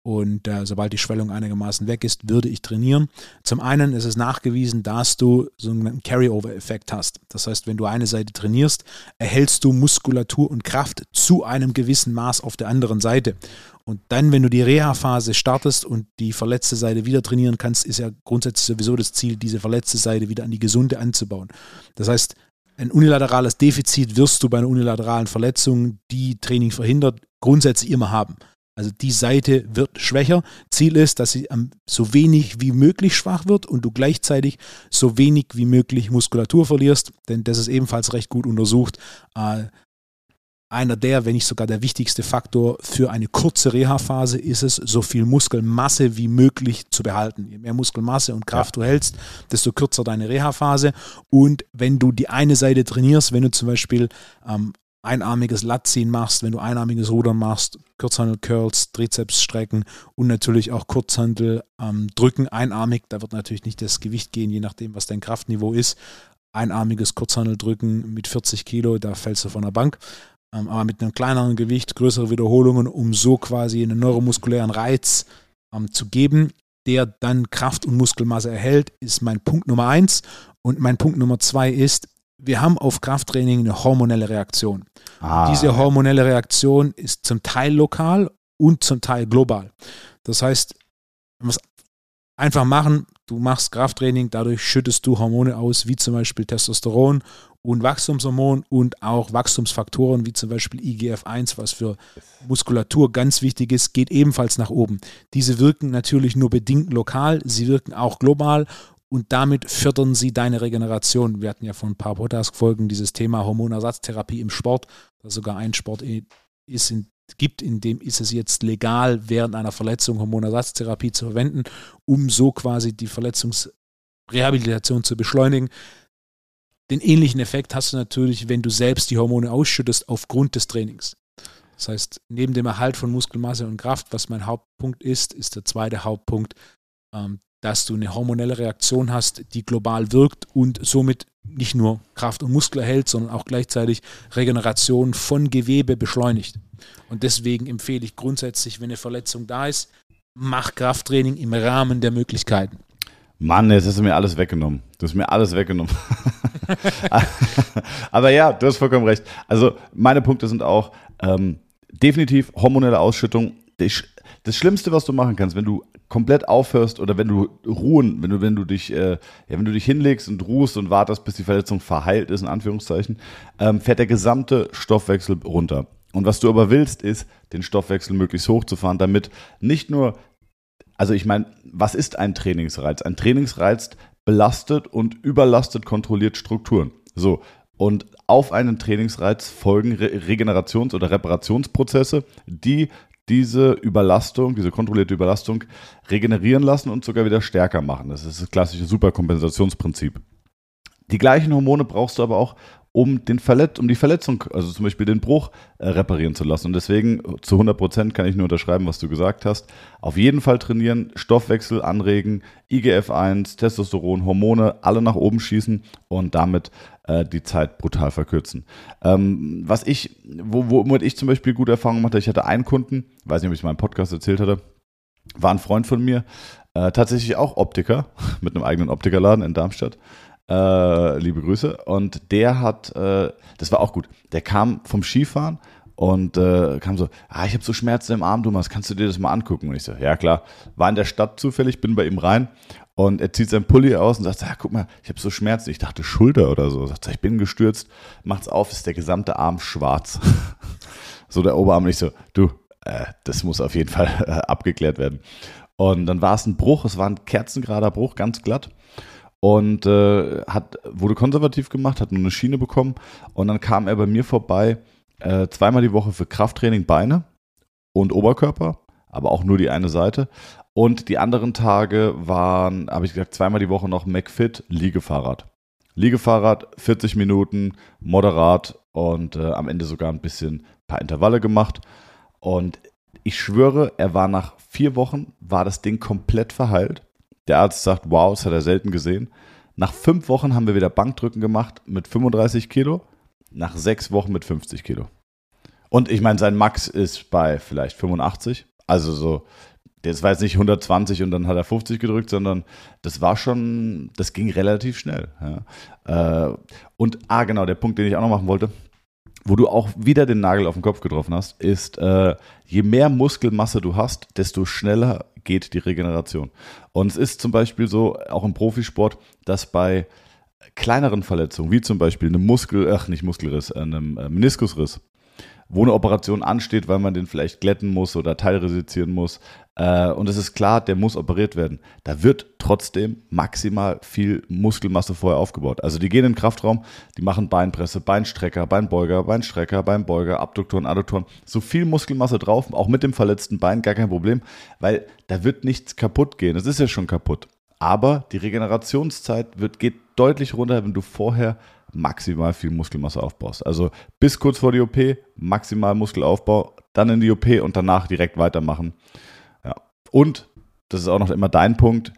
und äh, sobald die Schwellung einigermaßen weg ist, würde ich trainieren. Zum einen ist es nachgewiesen, dass du so einen Carryover-Effekt hast. Das heißt, wenn du eine Seite trainierst, erhältst du Muskulatur und Kraft zu einem gewissen Maß auf der anderen Seite. Und dann, wenn du die Reha-Phase startest und die verletzte Seite wieder trainieren kannst, ist ja grundsätzlich sowieso das Ziel, diese verletzte Seite wieder an die gesunde anzubauen. Das heißt, ein unilaterales Defizit wirst du bei einer unilateralen Verletzung, die Training verhindert, grundsätzlich immer haben. Also die Seite wird schwächer. Ziel ist, dass sie so wenig wie möglich schwach wird und du gleichzeitig so wenig wie möglich Muskulatur verlierst, denn das ist ebenfalls recht gut untersucht. Äh, einer der, wenn nicht sogar der wichtigste Faktor für eine kurze Reha-Phase ist es, so viel Muskelmasse wie möglich zu behalten. Je mehr Muskelmasse und Kraft ja. du hältst, desto kürzer deine Reha-Phase. Und wenn du die eine Seite trainierst, wenn du zum Beispiel ähm, einarmiges Latziehen machst, wenn du einarmiges Rudern machst, Kurzhandel Curls, Trizeps strecken und natürlich auch Kurzhandel ähm, drücken, einarmig, da wird natürlich nicht das Gewicht gehen, je nachdem, was dein Kraftniveau ist. Einarmiges Kurzhandel drücken mit 40 Kilo, da fällst du von der Bank. Ähm, aber mit einem kleineren Gewicht, größere Wiederholungen, um so quasi einen neuromuskulären Reiz ähm, zu geben, der dann Kraft und Muskelmasse erhält, ist mein Punkt Nummer eins. Und mein Punkt Nummer zwei ist, wir haben auf Krafttraining eine hormonelle Reaktion. Ah. Diese hormonelle Reaktion ist zum Teil lokal und zum Teil global. Das heißt, man muss einfach machen, du machst Krafttraining, dadurch schüttest du Hormone aus, wie zum Beispiel Testosteron und Wachstumshormon und auch Wachstumsfaktoren wie zum Beispiel IGF-1, was für Muskulatur ganz wichtig ist, geht ebenfalls nach oben. Diese wirken natürlich nur bedingt lokal, sie wirken auch global und damit fördern sie deine Regeneration. Wir hatten ja vor ein paar Podcast-Folgen dieses Thema Hormonersatztherapie im Sport, da sogar ein Sport ist in, gibt, in dem ist es jetzt legal, während einer Verletzung Hormonersatztherapie zu verwenden, um so quasi die Verletzungsrehabilitation zu beschleunigen. Den ähnlichen Effekt hast du natürlich, wenn du selbst die Hormone ausschüttest aufgrund des Trainings. Das heißt, neben dem Erhalt von Muskelmasse und Kraft, was mein Hauptpunkt ist, ist der zweite Hauptpunkt, ähm, dass du eine hormonelle Reaktion hast, die global wirkt und somit nicht nur Kraft und Muskel erhält, sondern auch gleichzeitig Regeneration von Gewebe beschleunigt. Und deswegen empfehle ich grundsätzlich, wenn eine Verletzung da ist, mach Krafttraining im Rahmen der Möglichkeiten. Mann, jetzt hast du mir alles weggenommen. Du hast mir alles weggenommen. Aber ja, du hast vollkommen recht. Also meine Punkte sind auch ähm, definitiv hormonelle Ausschüttung. Das Schlimmste, was du machen kannst, wenn du komplett aufhörst oder wenn du ruhen, wenn du, wenn du dich, äh, ja, wenn du dich hinlegst und ruhst und wartest, bis die Verletzung verheilt ist, in Anführungszeichen, ähm, fährt der gesamte Stoffwechsel runter. Und was du aber willst, ist, den Stoffwechsel möglichst hochzufahren, damit nicht nur also ich meine, was ist ein Trainingsreiz? Ein Trainingsreiz belastet und überlastet kontrolliert Strukturen. So, und auf einen Trainingsreiz folgen Re Regenerations- oder Reparationsprozesse, die diese Überlastung, diese kontrollierte Überlastung regenerieren lassen und sogar wieder stärker machen. Das ist das klassische Superkompensationsprinzip. Die gleichen Hormone brauchst du aber auch, um, den Verletz um die Verletzung, also zum Beispiel den Bruch, äh, reparieren zu lassen. Und deswegen zu 100 Prozent kann ich nur unterschreiben, was du gesagt hast. Auf jeden Fall trainieren, Stoffwechsel anregen, IGF-1, Testosteron, Hormone, alle nach oben schießen und damit äh, die Zeit brutal verkürzen. Ähm, was ich, wo, womit ich zum Beispiel gute Erfahrungen machte, ich hatte einen Kunden, weiß nicht, ob ich es mal im Podcast erzählt hatte, war ein Freund von mir, äh, tatsächlich auch Optiker, mit einem eigenen Optikerladen in Darmstadt. Äh, liebe Grüße. Und der hat, äh, das war auch gut, der kam vom Skifahren und äh, kam so, ah, ich habe so Schmerzen im Arm, Thomas, kannst du dir das mal angucken? Und ich so, ja klar. War in der Stadt zufällig, bin bei ihm rein und er zieht sein Pulli aus und sagt, ja, guck mal, ich habe so Schmerzen. Ich dachte Schulter oder so. Sagt, ich bin gestürzt, macht's auf, ist der gesamte Arm schwarz. so der Oberarm. Und ich so, du, äh, das muss auf jeden Fall äh, abgeklärt werden. Und dann war es ein Bruch, es war ein kerzengerader Bruch, ganz glatt und äh, hat, wurde konservativ gemacht, hat nur eine Schiene bekommen und dann kam er bei mir vorbei äh, zweimal die Woche für Krafttraining Beine und Oberkörper, aber auch nur die eine Seite. Und die anderen Tage waren, habe ich gesagt, zweimal die Woche noch McFit Liegefahrrad. Liegefahrrad, 40 Minuten, moderat und äh, am Ende sogar ein bisschen paar Intervalle gemacht. Und ich schwöre, er war nach vier Wochen, war das Ding komplett verheilt. Der Arzt sagt, wow, das hat er selten gesehen. Nach fünf Wochen haben wir wieder Bankdrücken gemacht mit 35 Kilo. Nach sechs Wochen mit 50 Kilo. Und ich meine, sein Max ist bei vielleicht 85. Also so, Das war jetzt nicht 120 und dann hat er 50 gedrückt, sondern das war schon, das ging relativ schnell. Ja. Äh, und, ah, genau, der Punkt, den ich auch noch machen wollte, wo du auch wieder den Nagel auf den Kopf getroffen hast, ist, äh, je mehr Muskelmasse du hast, desto schneller geht die Regeneration. Und es ist zum Beispiel so, auch im Profisport, dass bei kleineren Verletzungen, wie zum Beispiel einem Muskel, ach nicht Muskelriss, einem äh, Meniskusriss, wo eine Operation ansteht, weil man den vielleicht glätten muss oder teilresizieren muss. Äh, und es ist klar, der muss operiert werden. Da wird trotzdem maximal viel Muskelmasse vorher aufgebaut. Also die gehen in den Kraftraum, die machen Beinpresse, Beinstrecker, Beinbeuger, Beinstrecker, Beinbeuger, Abduktoren, Adduktoren. So viel Muskelmasse drauf, auch mit dem verletzten Bein, gar kein Problem, weil da wird nichts kaputt gehen. Es ist ja schon kaputt. Aber die Regenerationszeit wird, geht deutlich runter, wenn du vorher maximal viel Muskelmasse aufbaust. Also bis kurz vor die OP maximal Muskelaufbau, dann in die OP und danach direkt weitermachen. Ja. Und, das ist auch noch immer dein Punkt,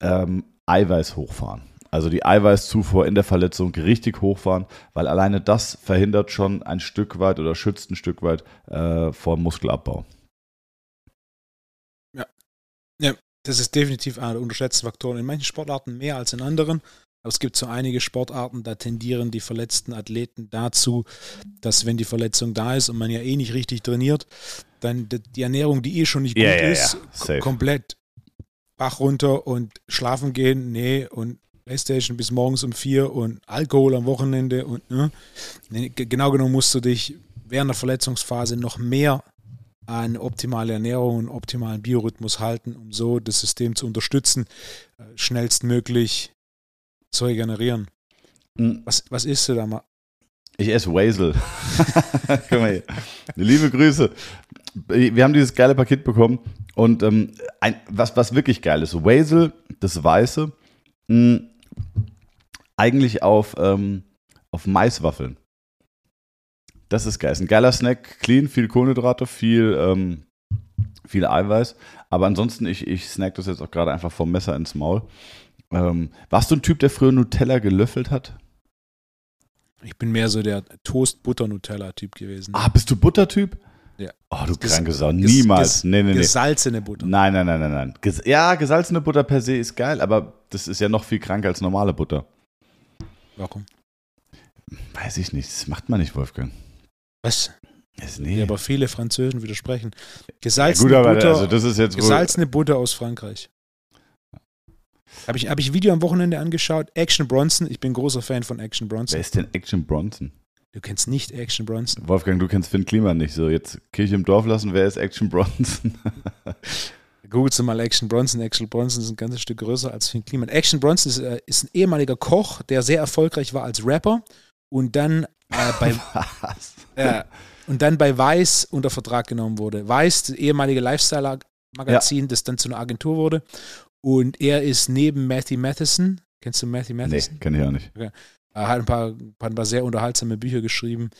ähm, Eiweiß hochfahren. Also die Eiweißzufuhr in der Verletzung richtig hochfahren, weil alleine das verhindert schon ein Stück weit oder schützt ein Stück weit äh, vor Muskelabbau. Ja. ja, das ist definitiv einer der unterschätzten Faktoren. In manchen Sportarten mehr als in anderen. Aber es gibt so einige Sportarten, da tendieren die verletzten Athleten dazu, dass wenn die Verletzung da ist und man ja eh nicht richtig trainiert, dann die Ernährung, die eh schon nicht gut Ja, ja, ist, ja. komplett Bach runter und schlafen gehen, nee, und Playstation bis morgens um vier und Alkohol am Wochenende und ne? Genau genommen musst du dich während der Verletzungsphase noch mehr an optimale Ernährung und optimalen Biorhythmus halten, um so das System zu unterstützen, äh, schnellstmöglich zu regenerieren. Mhm. Was, was isst du da mal? Ich esse hier. Liebe Grüße. Wir haben dieses geile Paket bekommen und ähm, ein, was, was wirklich geil ist, Wazel, das Weiße, mh, eigentlich auf, ähm, auf Maiswaffeln. Das ist geil. Ist ein geiler Snack, clean, viel Kohlenhydrate, viel, ähm, viel Eiweiß. Aber ansonsten, ich, ich snack das jetzt auch gerade einfach vom Messer ins Maul. Ähm, warst du ein Typ, der früher Nutella gelöffelt hat? Ich bin mehr so der Toast-Butter-Nutella-Typ gewesen. Ah, bist du Buttertyp? Ja. Oh, du Ges- kranke Sau. Niemals. ges- nee, nee, nee. Gesalzene Butter. Nein, nein, nein, nein, nein. Ges ja, gesalzene Butter per se ist geil, aber das ist ja noch viel kranker als normale Butter. Warum? Weiß ich nicht. Das macht man nicht, Wolfgang. Was? Ja, nee. aber viele Französen widersprechen. Ja, Gesalzene gut, aber Butter, also das ist jetzt gesalzene Butter aus Frankreich. Habe ich, hab ich ein Video am Wochenende angeschaut. Action Bronson. Ich bin großer Fan von Action Wer Bronson. ist denn Action Bronson? Du kennst nicht Action Bronson. Wolfgang, du kennst Finn Kliman nicht so. Jetzt Kirche im Dorf lassen. Wer ist Action Bronson? Googelst du mal Action Bronson. Action Bronson ist ein ganzes Stück größer als Finn Kliman. Action Bronson ist, äh, ist ein ehemaliger Koch, der sehr erfolgreich war als Rapper und dann äh, bei Was? Ja. Und dann bei Weiß unter Vertrag genommen wurde. Weiß, das ehemalige Lifestyle-Magazin, das dann zu einer Agentur wurde. Und er ist neben Matthew Matheson, kennst du Matthew Nee, Matheson? kenn ich auch nicht. Er hat ein paar, ein paar sehr unterhaltsame Bücher geschrieben.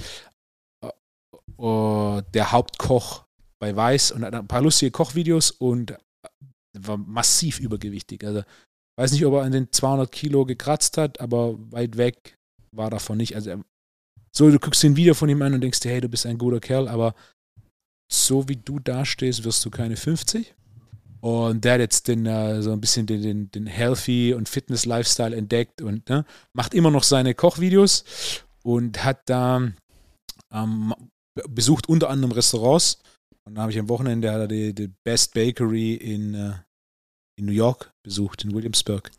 Äh, Der Hauptkoch bei Weiß und hat ein paar lustige Kochvideos und war massiv übergewichtig. Also weiß nicht, ob er an den 200 Kilo gekratzt hat, aber weit weg war davon nicht. Also er- so, du guckst dir ein Video von ihm an und denkst dir, hey, du bist ein guter Kerl, aber so wie du dastehst, wirst du keine 50. Und der hat jetzt den, äh, so ein bisschen den, den, den Healthy und Fitness-Lifestyle entdeckt und ne, macht immer noch seine Kochvideos und hat da ähm, besucht unter anderem Restaurants. Und da habe ich am Wochenende hat die, die Best Bakery in, äh, in New York besucht, in Williamsburg.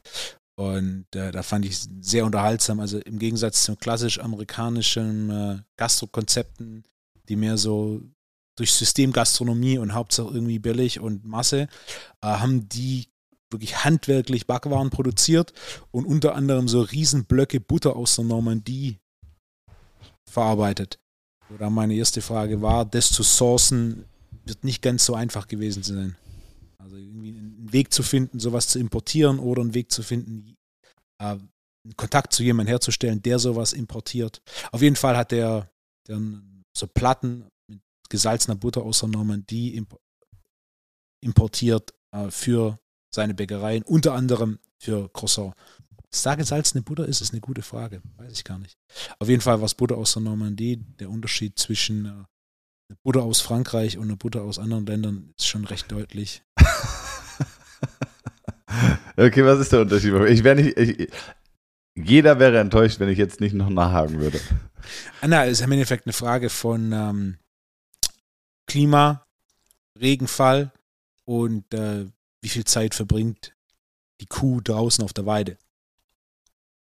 Und äh, da fand ich es sehr unterhaltsam. Also im Gegensatz zu klassisch amerikanischen äh, Gastrokonzepten, die mehr so durch Systemgastronomie und Hauptsache irgendwie billig und Masse, äh, haben die wirklich handwerklich Backwaren produziert und unter anderem so Riesenblöcke Butter aus der Normandie verarbeitet. Dann meine erste Frage war, das zu sourcen wird nicht ganz so einfach gewesen sein. Also irgendwie einen Weg zu finden, sowas zu importieren oder einen Weg zu finden, äh, einen Kontakt zu jemandem herzustellen, der sowas importiert. Auf jeden Fall hat der, der so Platten mit gesalzener Butter aus der Normandie imp importiert äh, für seine Bäckereien, unter anderem für Croissant. Was da gesalzene Butter ist, ist eine gute Frage. Weiß ich gar nicht. Auf jeden Fall war es Butter aus der Normandie. Der Unterschied zwischen einer Butter aus Frankreich und einer Butter aus anderen Ländern ist schon recht deutlich. Okay, was ist der Unterschied? Ich wäre nicht. Ich, jeder wäre enttäuscht, wenn ich jetzt nicht noch nachhaken würde. Anna, ist im Endeffekt eine Frage von ähm, Klima, Regenfall und äh, wie viel Zeit verbringt die Kuh draußen auf der Weide.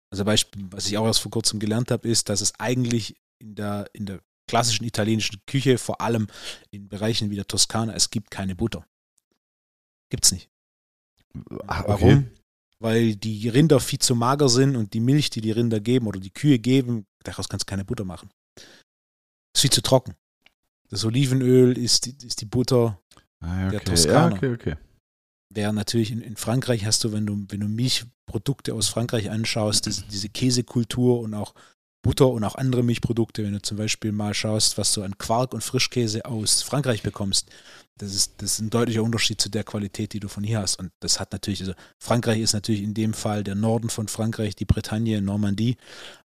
Also Beispiel, was ich auch erst vor kurzem gelernt habe, ist, dass es eigentlich in der, in der klassischen italienischen Küche, vor allem in Bereichen wie der Toskana, es gibt keine Butter. Gibt's nicht. Ach, okay. Warum? Weil die Rinder viel zu mager sind und die Milch, die die Rinder geben oder die Kühe geben, daraus kannst du keine Butter machen. Ist viel zu trocken. Das Olivenöl ist die, ist die Butter Ah, okay. Der Toskana. Ja, okay, okay. Während natürlich in, in Frankreich hast du, wenn du, wenn du Milchprodukte aus Frankreich anschaust, diese, diese Käsekultur und auch Butter und auch andere Milchprodukte, wenn du zum Beispiel mal schaust, was du an Quark und Frischkäse aus Frankreich bekommst, das ist, das ist ein deutlicher Unterschied zu der Qualität, die du von hier hast. Und das hat natürlich, also Frankreich ist natürlich in dem Fall der Norden von Frankreich, die Bretagne, Normandie,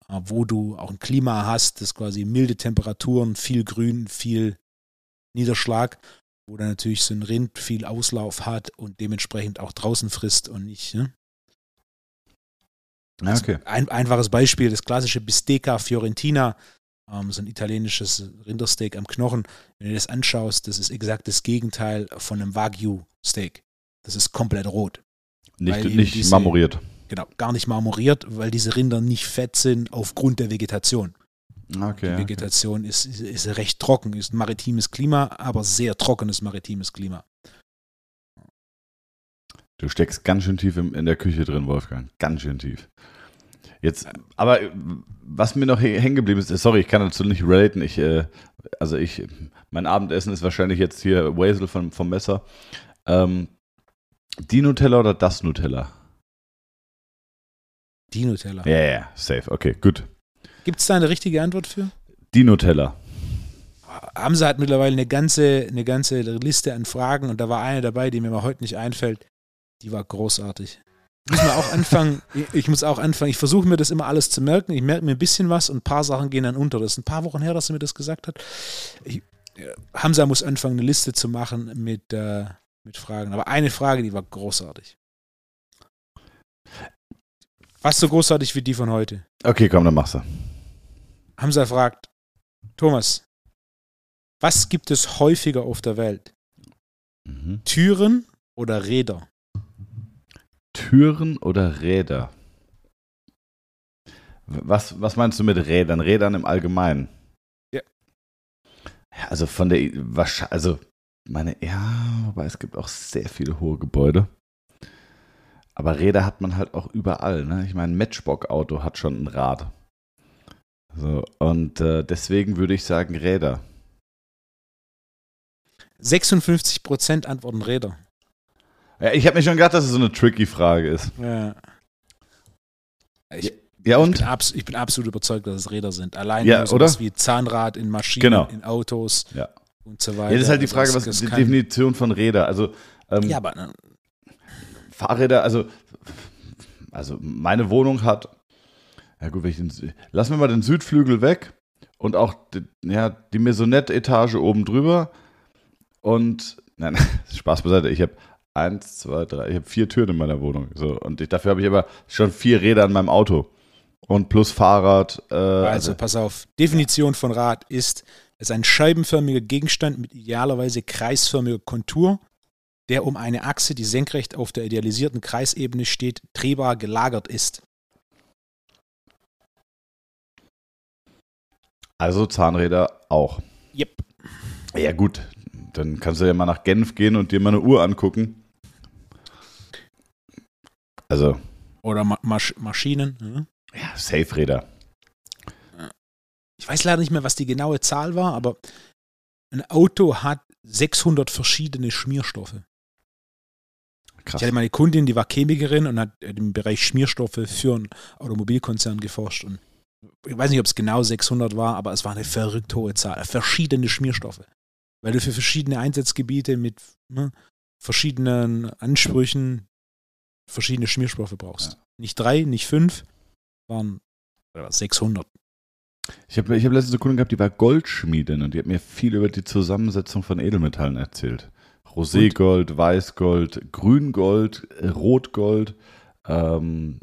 äh, wo du auch ein Klima hast, das quasi milde Temperaturen, viel Grün, viel Niederschlag, wo dann natürlich so ein Rind viel Auslauf hat und dementsprechend auch draußen frisst und nicht. Ne? Ja, okay. Ein einfaches Beispiel, das klassische Bistecca Fiorentina, ähm, so ein italienisches Rindersteak am Knochen. Wenn du das anschaust, das ist exakt das Gegenteil von einem Wagyu-Steak. Das ist komplett rot. Nicht, nicht diese- marmoriert. Genau, gar nicht marmoriert, weil diese Rinder nicht fett sind aufgrund der Vegetation. Okay. Die okay. Vegetation ist, ist, ist recht trocken, ist ein maritimes Klima, aber sehr trockenes maritimes Klima. Du steckst ganz schön tief in der Küche drin, Wolfgang. Ganz schön tief. Jetzt, aber äh, was mir noch hä- hängen geblieben ist, sorry, ich kann dazu nicht relaten. Ich, äh, also ich, mein Abendessen ist wahrscheinlich jetzt hier Wasel vom, vom Messer. Ähm, die Nutella oder das Nutella? Die Nutella. Ja, ja, ja, safe. Okay, gut. Gibt es da eine richtige Antwort für? Die Nutella. Hamza hat mittlerweile eine ganze, eine ganze Liste an Fragen und da war eine dabei, die mir mal heute nicht einfällt. Die war großartig. Ich muss auch anfangen, ich- muss auch anfangen, ich versuche mir das immer alles zu merken. Ich merke mir ein bisschen was und ein paar Sachen gehen dann unter. Das ist ein paar Wochen her, dass er mir das gesagt hat. Ich, äh, Hamza muss anfangen, eine Liste zu machen mit, äh, mit Fragen. Aber eine Frage, die war großartig. Fast so großartig wie die von heute. Okay, komm, dann machst du. Hamza fragt, Thomas, was gibt es häufiger auf der Welt? Mhm. Türen oder Räder? Türen oder Räder? Was, was meinst du mit Rädern? Rädern im Allgemeinen? Ja. Also von der, wahrscheinlich, also meine, ja, wobei es gibt auch sehr viele hohe Gebäude. Aber Räder hat man halt auch überall, ne? Ich meine, ein Matchbox-Auto hat schon ein Rad. So, und äh, deswegen würde ich sagen Räder. 56% antworten Räder. Ja, ich habe mir schon gedacht, dass es so eine tricky Frage ist. Ja. Ich, Ja, ich, und? bin abs ich bin absolut überzeugt, dass es Räder sind. Allein Ja, sowas oder? wie Zahnrad in Maschinen, Genau. in Autos Ja. und so weiter. Ja, das ist halt die Also Frage, das- was ist die Definition von Räder? Also, ähm, Ja, aber äh, Fahrräder, also, also meine Wohnung hat, ja gut, ich den, lassen wir mal den Südflügel weg und auch die, ja, die Maisonette-Etage oben drüber und, nein, Spaß beiseite, ich habe eins, zwei, drei, ich habe vier Türen in meiner Wohnung, so, und ich, dafür habe ich aber schon vier Räder an meinem Auto und plus Fahrrad, äh, also also, pass auf. Definition von Rad ist, es ist ein scheibenförmiger Gegenstand mit idealerweise kreisförmiger Kontur, der um eine Achse, die senkrecht auf der idealisierten Kreisebene steht, drehbar gelagert ist. also Zahnräder auch. Yep. Ja gut, dann kannst du ja mal nach Genf gehen und dir mal eine Uhr angucken. Also, Oder Ma Masch Maschinen. ne? ja, Safe-Räder. Ich weiß leider nicht mehr, was die genaue Zahl war, aber ein Auto hat 600 verschiedene Schmierstoffe. Krass. Ich hatte mal eine Kundin, die war Chemikerin und hat im Bereich Schmierstoffe für einen Automobilkonzern geforscht. Und ich weiß nicht, ob es genau 600 war, aber es war eine verrückt hohe Zahl. Verschiedene Schmierstoffe. Weil du für verschiedene Einsatzgebiete mit ne, verschiedenen Ansprüchen verschiedene Schmierstoffe brauchst. Nicht drei, nicht fünf, waren äh, 600. Ich habe ich hab letztens eine Kundin gehabt, die war Goldschmiedin und die hat mir viel über die Zusammensetzung von Edelmetallen erzählt. Roségold, Weißgold, Grüngold, Rotgold. Ähm,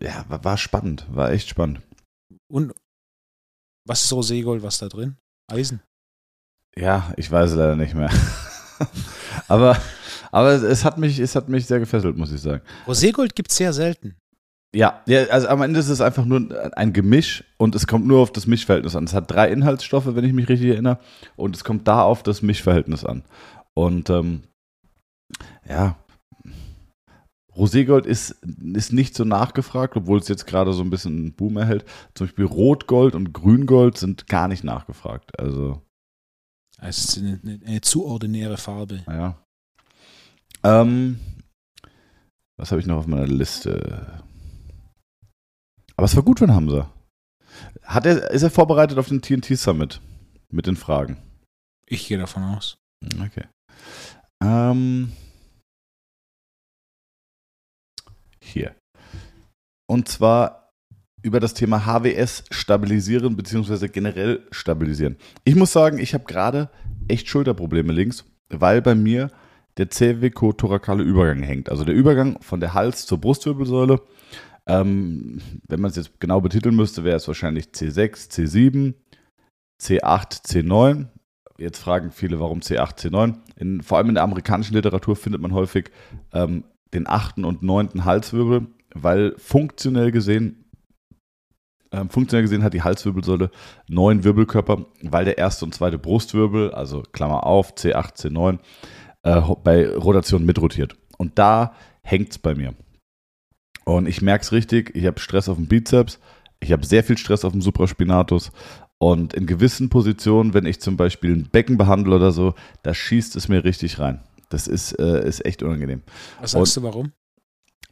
ja, war, war spannend, war echt spannend. Und was ist Roségold, was da drin? Eisen. Ja, ich weiß leider nicht mehr. aber aber es, hat mich, es hat mich sehr gefesselt, muss ich sagen. Roségold gibt es sehr selten. Ja, ja, also am Ende ist es einfach nur ein Gemisch und es kommt nur auf das Mischverhältnis an. Es hat drei Inhaltsstoffe, wenn ich mich richtig erinnere, und es kommt da auf das Mischverhältnis an. Und ähm, ja, Roségold ist, ist nicht so nachgefragt, obwohl es jetzt gerade so ein bisschen einen Boom erhält. Zum Beispiel Rotgold und Grüngold sind gar nicht nachgefragt. Also. Es ist eine, eine zu ordinäre Farbe. Ja. Ähm, was habe ich noch auf meiner Liste? Aber es war gut von Hamza. Hat er, ist er vorbereitet auf den TNT Summit mit den Fragen? Ich gehe davon aus. Okay. Ähm, hier. Und zwar über das Thema HWS stabilisieren bzw. generell stabilisieren. Ich muss sagen, ich habe gerade echt Schulterprobleme links, weil bei mir der cervico-thorakale Übergang hängt. Also der Übergang von der Hals zur Brustwirbelsäule ähm, wenn man es jetzt genau betiteln müsste, wäre es wahrscheinlich C6, C7, C8, C9. Jetzt fragen viele, warum C8, C9. In, vor allem in der amerikanischen Literatur findet man häufig ähm, den achten und neunten Halswirbel, weil funktionell gesehen ähm, funktionell gesehen hat die Halswirbelsäule neun Wirbelkörper, weil der erste und zweite Brustwirbel, also Klammer auf, C8, C9, äh, bei Rotation mitrotiert. Und da hängt es bei mir. Und ich merke es richtig, ich habe Stress auf dem Bizeps, ich habe sehr viel Stress auf dem Supraspinatus. Und in gewissen Positionen, wenn ich zum Beispiel ein Becken behandle oder so, da schießt es mir richtig rein. Das ist, äh, ist echt unangenehm. Was sagst und, du, warum?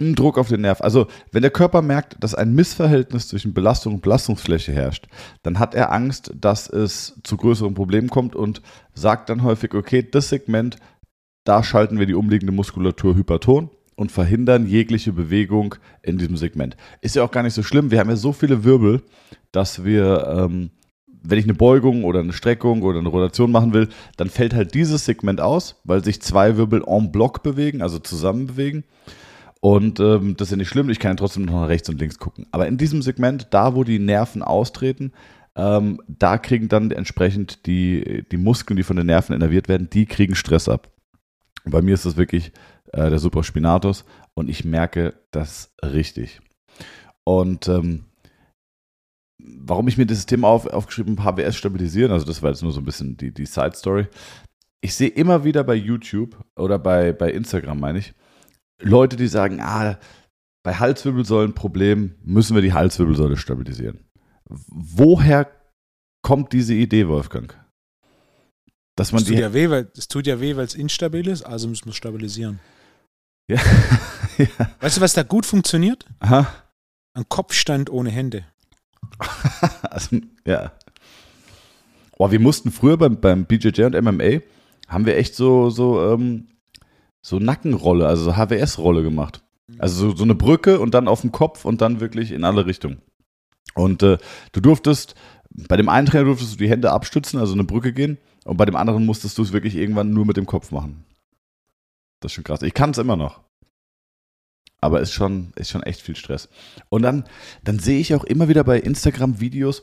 Ein Druck auf den Nerv. Also, wenn der Körper merkt, dass ein Missverhältnis zwischen Belastung und Belastungsfläche herrscht, dann hat er Angst, dass es zu größeren Problemen kommt und sagt dann häufig, okay, das Segment, da schalten wir die umliegende Muskulatur hyperton und verhindern jegliche Bewegung in diesem Segment. Ist ja auch gar nicht so schlimm. Wir haben ja so viele Wirbel, dass wir, ähm, wenn ich eine Beugung oder eine Streckung oder eine Rotation machen will, dann fällt halt dieses Segment aus, weil sich zwei Wirbel en bloc bewegen, also zusammen bewegen. Und ähm, das ist ja nicht schlimm, ich kann ja trotzdem noch nach rechts und links gucken. Aber in diesem Segment, da wo die Nerven austreten, ähm, da kriegen dann entsprechend die, die Muskeln, die von den Nerven innerviert werden, die kriegen Stress ab. Bei mir ist das wirklich äh, der Supraspinatus und ich merke das richtig. Und ähm, warum ich mir dieses Thema auf, aufgeschrieben habe, HWS stabilisieren, also das war jetzt nur so ein bisschen die, die Side Story. Ich sehe immer wieder bei YouTube oder bei, bei Instagram, meine ich, Leute, die sagen, ah, bei Halswirbelsäulenproblem müssen wir die Halswirbelsäule stabilisieren. Woher kommt diese Idee, Wolfgang? Dass man es tut, ja weh, weil, es tut ja weh, weil es instabil ist, also müssen wir es stabilisieren. Ja. ja. Weißt du, was da gut funktioniert? Aha. Ein Kopfstand ohne Hände. also, ja. Boah, wir mussten früher beim, beim BJJ und MMA, haben wir echt so, so, ähm, so Nackenrolle, also so HWS-Rolle gemacht. Also so, so eine Brücke und dann auf dem Kopf und dann wirklich in alle Richtungen. Und äh, du durftest, bei dem einen Trainer durftest du die Hände abstützen, also eine Brücke gehen, und bei dem anderen musstest du es wirklich irgendwann nur mit dem Kopf machen. Das ist schon krass. Ich kann es immer noch. Aber ist schon, ist schon echt viel Stress. Und dann, dann sehe ich auch immer wieder bei Instagram Videos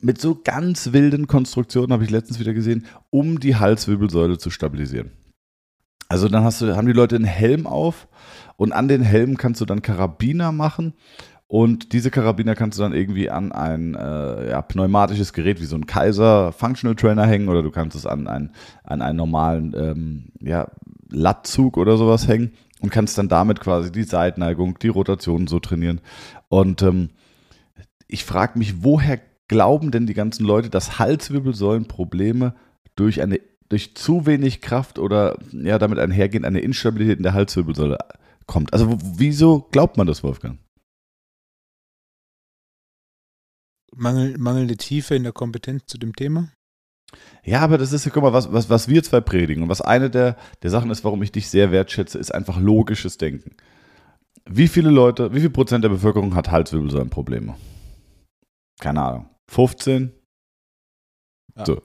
mit so ganz wilden Konstruktionen, habe ich letztens wieder gesehen, um die Halswirbelsäule zu stabilisieren. Also dann hast du, haben die Leute einen Helm auf und an den Helm kannst du dann Karabiner machen und diese Karabiner kannst du dann irgendwie an ein äh, ja, pneumatisches Gerät wie so ein Kaiser Functional Trainer hängen oder du kannst es an, ein, an einen normalen ähm, ja, Lattzug oder sowas hängen und kannst dann damit quasi die Seitneigung, die Rotation so trainieren. Und ähm, ich frage mich, woher glauben denn die ganzen Leute, dass Halswirbelsäulenprobleme durch eine durch zu wenig Kraft oder ja damit einhergehend eine Instabilität in der Halswirbelsäule kommt. Also wieso glaubt man das, Wolfgang? Mangel, mangelnde Tiefe in der Kompetenz zu dem Thema? Ja, aber das ist ja, guck mal, was, was, was wir zwei predigen und was eine der, der Sachen ist, warum ich dich sehr wertschätze, ist einfach logisches Denken. Wie viele Leute, wie viel Prozent der Bevölkerung hat Halswirbelsäulenprobleme? Keine Ahnung. 15? Ja. So.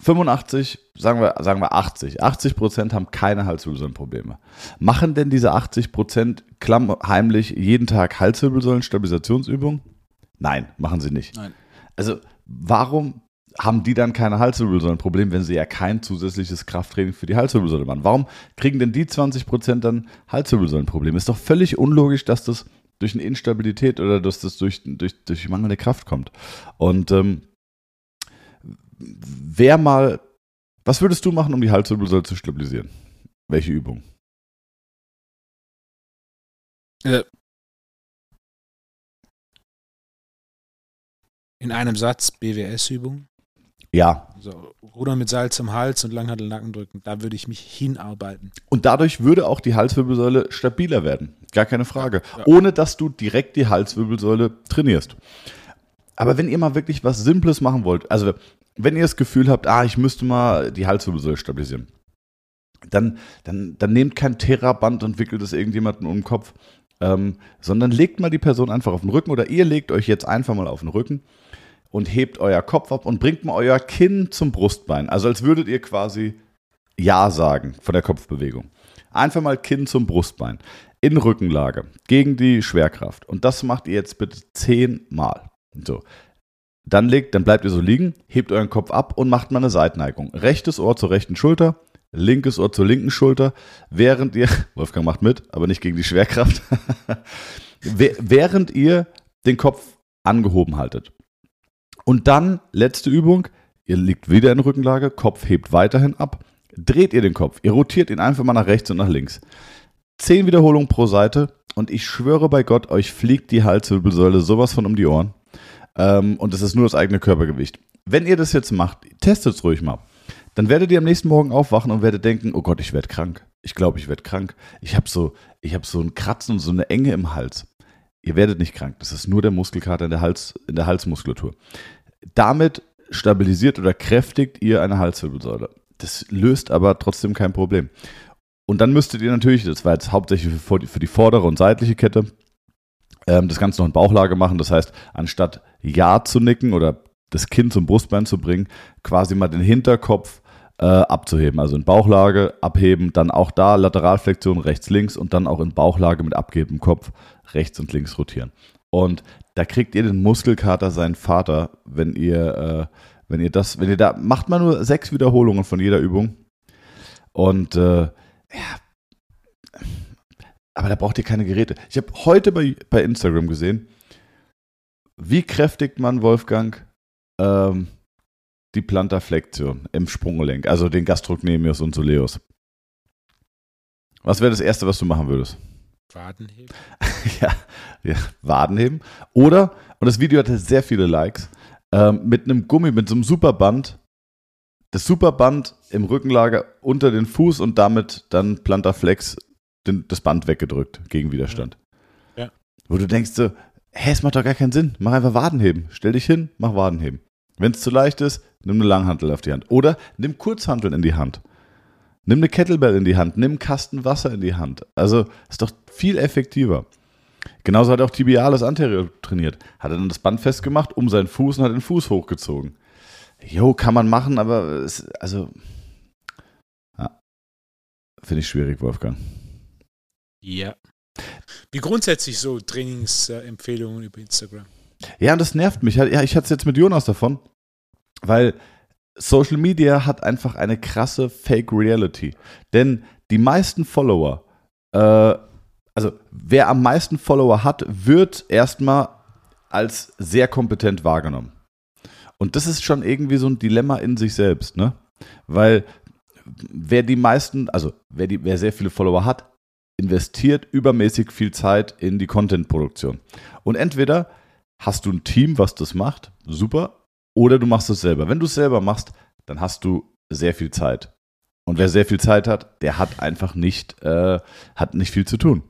85, sagen wir, sagen wir 80, 80 Prozent haben keine Halswirbelsäulenprobleme. Machen denn diese 80 Prozent klammheimlich jeden Tag Halswirbelsäulen-Stabilisationsübungen? Nein, machen sie nicht. Nein. Also, warum haben die dann keine Halswirbelsäulenprobleme, wenn sie ja kein zusätzliches Krafttraining für die Halswirbelsäule machen? Warum kriegen denn die 20 Prozent dann Halswirbelsäulenprobleme? Ist doch völlig unlogisch, dass das durch eine Instabilität oder dass das durch, durch, durch mangelnde Kraft kommt. Und ähm, wer mal, was würdest du machen, um die Halswirbelsäule zu stabilisieren? Welche Übung? Äh, in einem Satz BWS-Übung. Ja. So, Rudern mit Salz am Hals und Langhantel Nacken drücken. Da würde ich mich hinarbeiten. Und dadurch würde auch die Halswirbelsäule stabiler werden. Gar keine Frage. Ja. Ohne dass du direkt die Halswirbelsäule trainierst. Aber wenn ihr mal wirklich was Simples machen wollt, also wenn ihr das Gefühl habt, ah, ich müsste mal die Halswirbelsäule stabilisieren, dann, dann, dann nehmt kein Theraband und wickelt es irgendjemanden um den Kopf, ähm, sondern legt mal die Person einfach auf den Rücken oder ihr legt euch jetzt einfach mal auf den Rücken und hebt euer Kopf ab und bringt mal euer Kinn zum Brustbein. Also als würdet ihr quasi Ja sagen von der Kopfbewegung. Einfach mal Kinn zum Brustbein. In Rückenlage. Gegen die Schwerkraft. Und das macht ihr jetzt bitte zehnmal. So. Dann legt, dann bleibt ihr so liegen, hebt euren Kopf ab und macht mal eine Seitneigung. Rechtes Ohr zur rechten Schulter, linkes Ohr zur linken Schulter, während ihr, Wolfgang macht mit, aber nicht gegen die Schwerkraft, während ihr den Kopf angehoben haltet. Und dann, letzte Übung, ihr liegt wieder in Rückenlage, Kopf hebt weiterhin ab, dreht ihr den Kopf, ihr rotiert ihn einfach mal nach rechts und nach links. Zehn Wiederholungen pro Seite und ich schwöre bei Gott, euch fliegt die Halswirbelsäule sowas von um die Ohren. Ähm, und es ist nur das eigene Körpergewicht. Wenn ihr das jetzt macht, testet es ruhig mal. Dann werdet ihr am nächsten Morgen aufwachen und werdet denken, oh Gott, ich werde krank. Ich glaube, ich werde krank. Ich habe so, habe so ein Kratzen und so eine Enge im Hals. Ihr werdet nicht krank. Das ist nur der Muskelkater in der, Hals, in der Halsmuskulatur. Damit stabilisiert oder kräftigt ihr eine Halswirbelsäule. Das löst aber trotzdem kein Problem. Und dann müsstet ihr natürlich, das war jetzt hauptsächlich für die vordere und seitliche Kette, ähm, das Ganze noch in Bauchlage machen. Das heißt, anstatt Ja zu nicken oder das Kinn zum Brustbein zu bringen, quasi mal den Hinterkopf äh, abzuheben. Also in Bauchlage abheben, dann auch da Lateralflexion rechts, links und dann auch in Bauchlage mit abgehendem Kopf rechts und links rotieren. Und da kriegt ihr den Muskelkater seinen Vater, wenn ihr, äh, wenn ihr das, wenn ihr da, macht mal nur sechs Wiederholungen von jeder Übung. Und äh, ja, aber da braucht ihr keine Geräte. Ich habe heute bei, bei Instagram gesehen, wie kräftigt man, Wolfgang, ähm, die Plantarflexion im Sprunggelenk, also den Gastrocnemius und Soleus. Was wäre das Erste, was du machen würdest? Wadenheben. ja, ja, Wadenheben. Oder, und das Video hatte sehr viele Likes, ähm, mit einem Gummi, mit so einem Superband, das Superband im Rückenlager unter den Fuß und damit dann Plantarflex den, das Band weggedrückt gegen Widerstand. Ja. Wo du denkst so, hä, es macht doch gar keinen Sinn. Mach einfach Wadenheben. Stell dich hin, mach Wadenheben. Wenn es zu leicht ist, nimm eine Langhantel auf die Hand. Oder nimm Kurzhanteln in die Hand. Nimm eine Kettlebell in die Hand, nimm einen Kasten Wasser in die Hand. Also ist doch viel effektiver. Genauso hat auch Tibialis anterior trainiert. Hat er dann das Band festgemacht um seinen Fuß und hat den Fuß hochgezogen. Jo, kann man machen, aber es, also ja, finde ich schwierig, Wolfgang. Ja. Wie grundsätzlich so Trainingsempfehlungen über Instagram. Ja, und das nervt mich. Ja, ich hatte es jetzt mit Jonas davon, weil Social Media hat einfach eine krasse Fake Reality. Denn die meisten Follower, äh, also wer am meisten Follower hat, wird erstmal als sehr kompetent wahrgenommen. Und das ist schon irgendwie so ein Dilemma in sich selbst, ne? Weil wer die meisten, also wer, die, wer sehr viele Follower hat, investiert übermäßig viel Zeit in die Content-Produktion. Und entweder hast du ein Team, was das macht, super, oder du machst es selber. Wenn du es selber machst, dann hast du sehr viel Zeit. Und wer sehr viel Zeit hat, der hat einfach nicht, äh, hat nicht viel zu tun.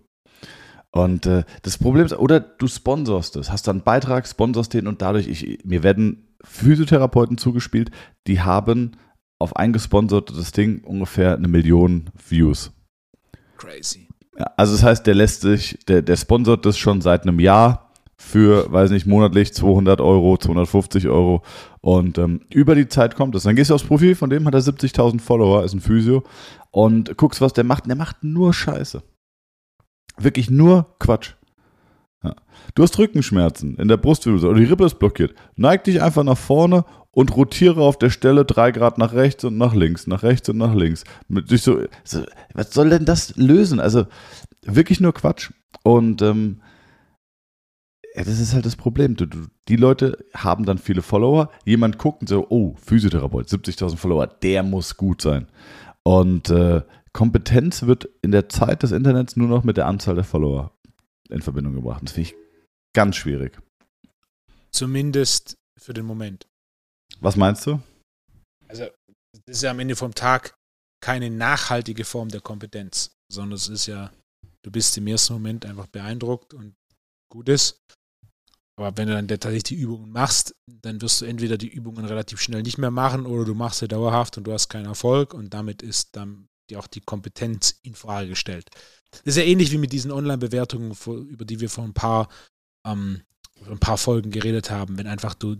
Und äh, das Problem ist, oder du sponsorst es, hast dann einen Beitrag, sponsorst den und dadurch, ich, mir werden Physiotherapeuten zugespielt, die haben auf ein gesponsertes Ding ungefähr eine Million Views. Crazy. Also das heißt, der lässt sich, der, der sponsert das schon seit einem Jahr, für, weiß nicht, monatlich 200 Euro, 250 Euro und ähm, über die Zeit kommt es. Dann gehst du aufs Profil, von dem hat er 70.000 Follower, ist ein Physio und guckst, was der macht. Der macht nur Scheiße. Wirklich nur Quatsch. Ja. Du hast Rückenschmerzen in der Brustwirbelsäule die Rippe ist blockiert. Neig dich einfach nach vorne und rotiere auf der Stelle drei Grad nach rechts und nach links, nach rechts und nach links. Mit sich so, so, was soll denn das lösen? Also wirklich nur Quatsch. Und ähm, ja, das ist halt das Problem. Du, du, die Leute haben dann viele Follower. Jemand guckt und so, oh, Physiotherapeut, 70.000 Follower, der muss gut sein. Und äh, Kompetenz wird in der Zeit des Internets nur noch mit der Anzahl der Follower in Verbindung gebracht. Das finde ich ganz schwierig. Zumindest für den Moment. Was meinst du? Also, das ist ja am Ende vom Tag keine nachhaltige Form der Kompetenz, sondern es ist ja, du bist im ersten Moment einfach beeindruckt und gut ist. Aber wenn du dann tatsächlich die Übungen machst, dann wirst du entweder die Übungen relativ schnell nicht mehr machen oder du machst sie dauerhaft und du hast keinen Erfolg und damit ist dann dir auch die Kompetenz in Frage gestellt. Das ist ja ähnlich wie mit diesen Online-Bewertungen, über die wir vor ein paar, ähm, ein paar Folgen geredet haben. Wenn einfach du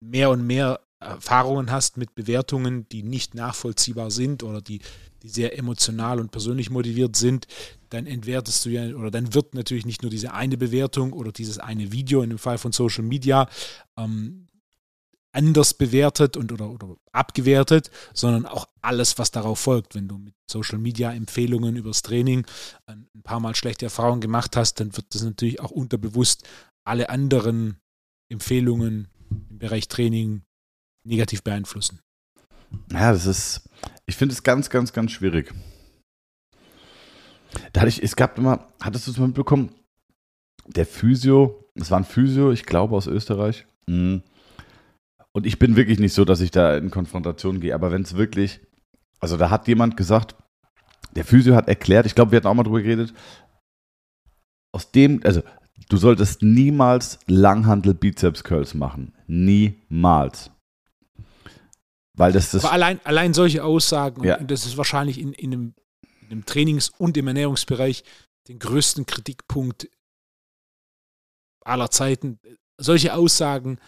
mehr und mehr Erfahrungen hast mit Bewertungen, die nicht nachvollziehbar sind oder die, die sehr emotional und persönlich motiviert sind, dann entwertest du ja, oder dann wird natürlich nicht nur diese eine Bewertung oder dieses eine Video in dem Fall von Social Media ähm, anders bewertet und oder, oder abgewertet, sondern auch alles, was darauf folgt. Wenn du mit Social Media Empfehlungen übers Training ein paar Mal schlechte Erfahrungen gemacht hast, dann wird das natürlich auch unterbewusst alle anderen Empfehlungen im Bereich Training negativ beeinflussen. Ja, das ist, ich finde es ganz, ganz, ganz schwierig. Da hatte ich, es gab immer, hattest du es mitbekommen? Der Physio, es war ein Physio, ich glaube aus Österreich. Mhm. Und ich bin wirklich nicht so, dass ich da in Konfrontation gehe, aber wenn es wirklich, also da hat jemand gesagt, der Physio hat erklärt, ich glaube, wir hatten auch mal drüber geredet, aus dem, also du solltest niemals Langhandel Bizeps Curls machen. Niemals. Weil das, das Aber allein, allein solche Aussagen, ja. und das ist wahrscheinlich in, in, einem, in einem Trainings- und im Ernährungsbereich den größten Kritikpunkt aller Zeiten. Solche Aussagen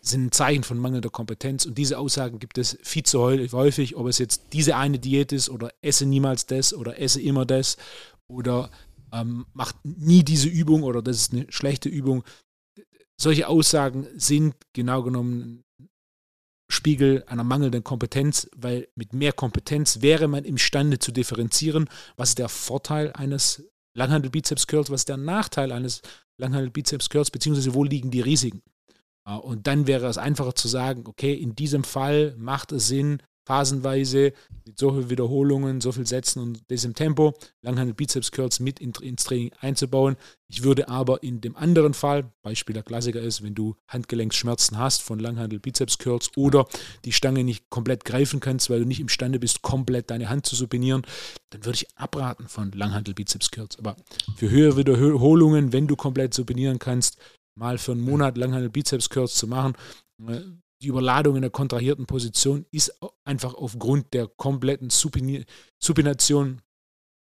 sind ein Zeichen von mangelnder Kompetenz und diese Aussagen gibt es viel zu häufig, ob es jetzt diese eine Diät ist oder esse niemals das oder esse immer das oder ähm, macht nie diese Übung oder das ist eine schlechte Übung. Solche Aussagen sind genau genommen Spiegel einer mangelnden Kompetenz, weil mit mehr Kompetenz wäre man imstande zu differenzieren, was ist der Vorteil eines Langhandel-Bizeps-Curls, was ist der Nachteil eines Langhandel-Bizeps-Curls, beziehungsweise wo liegen die Risiken. Und dann wäre es einfacher zu sagen, okay, in diesem Fall macht es Sinn, phasenweise mit so vielen Wiederholungen, so viel Sätzen und diesem Tempo Langhandel Bizeps Curls mit in, ins Training einzubauen. Ich würde aber in dem anderen Fall, Beispiel der Klassiker ist, wenn du Handgelenksschmerzen hast von Langhandel Bizeps Curls oder die Stange nicht komplett greifen kannst, weil du nicht imstande bist, komplett deine Hand zu supinieren, dann würde ich abraten von Langhandel Bizeps Curls. Aber für höhere Wiederholungen, wenn du komplett supinieren kannst, mal für einen Monat Langhandel Bizeps Curls zu machen, äh, die Überladung in der kontrahierten Position ist einfach aufgrund der kompletten Supination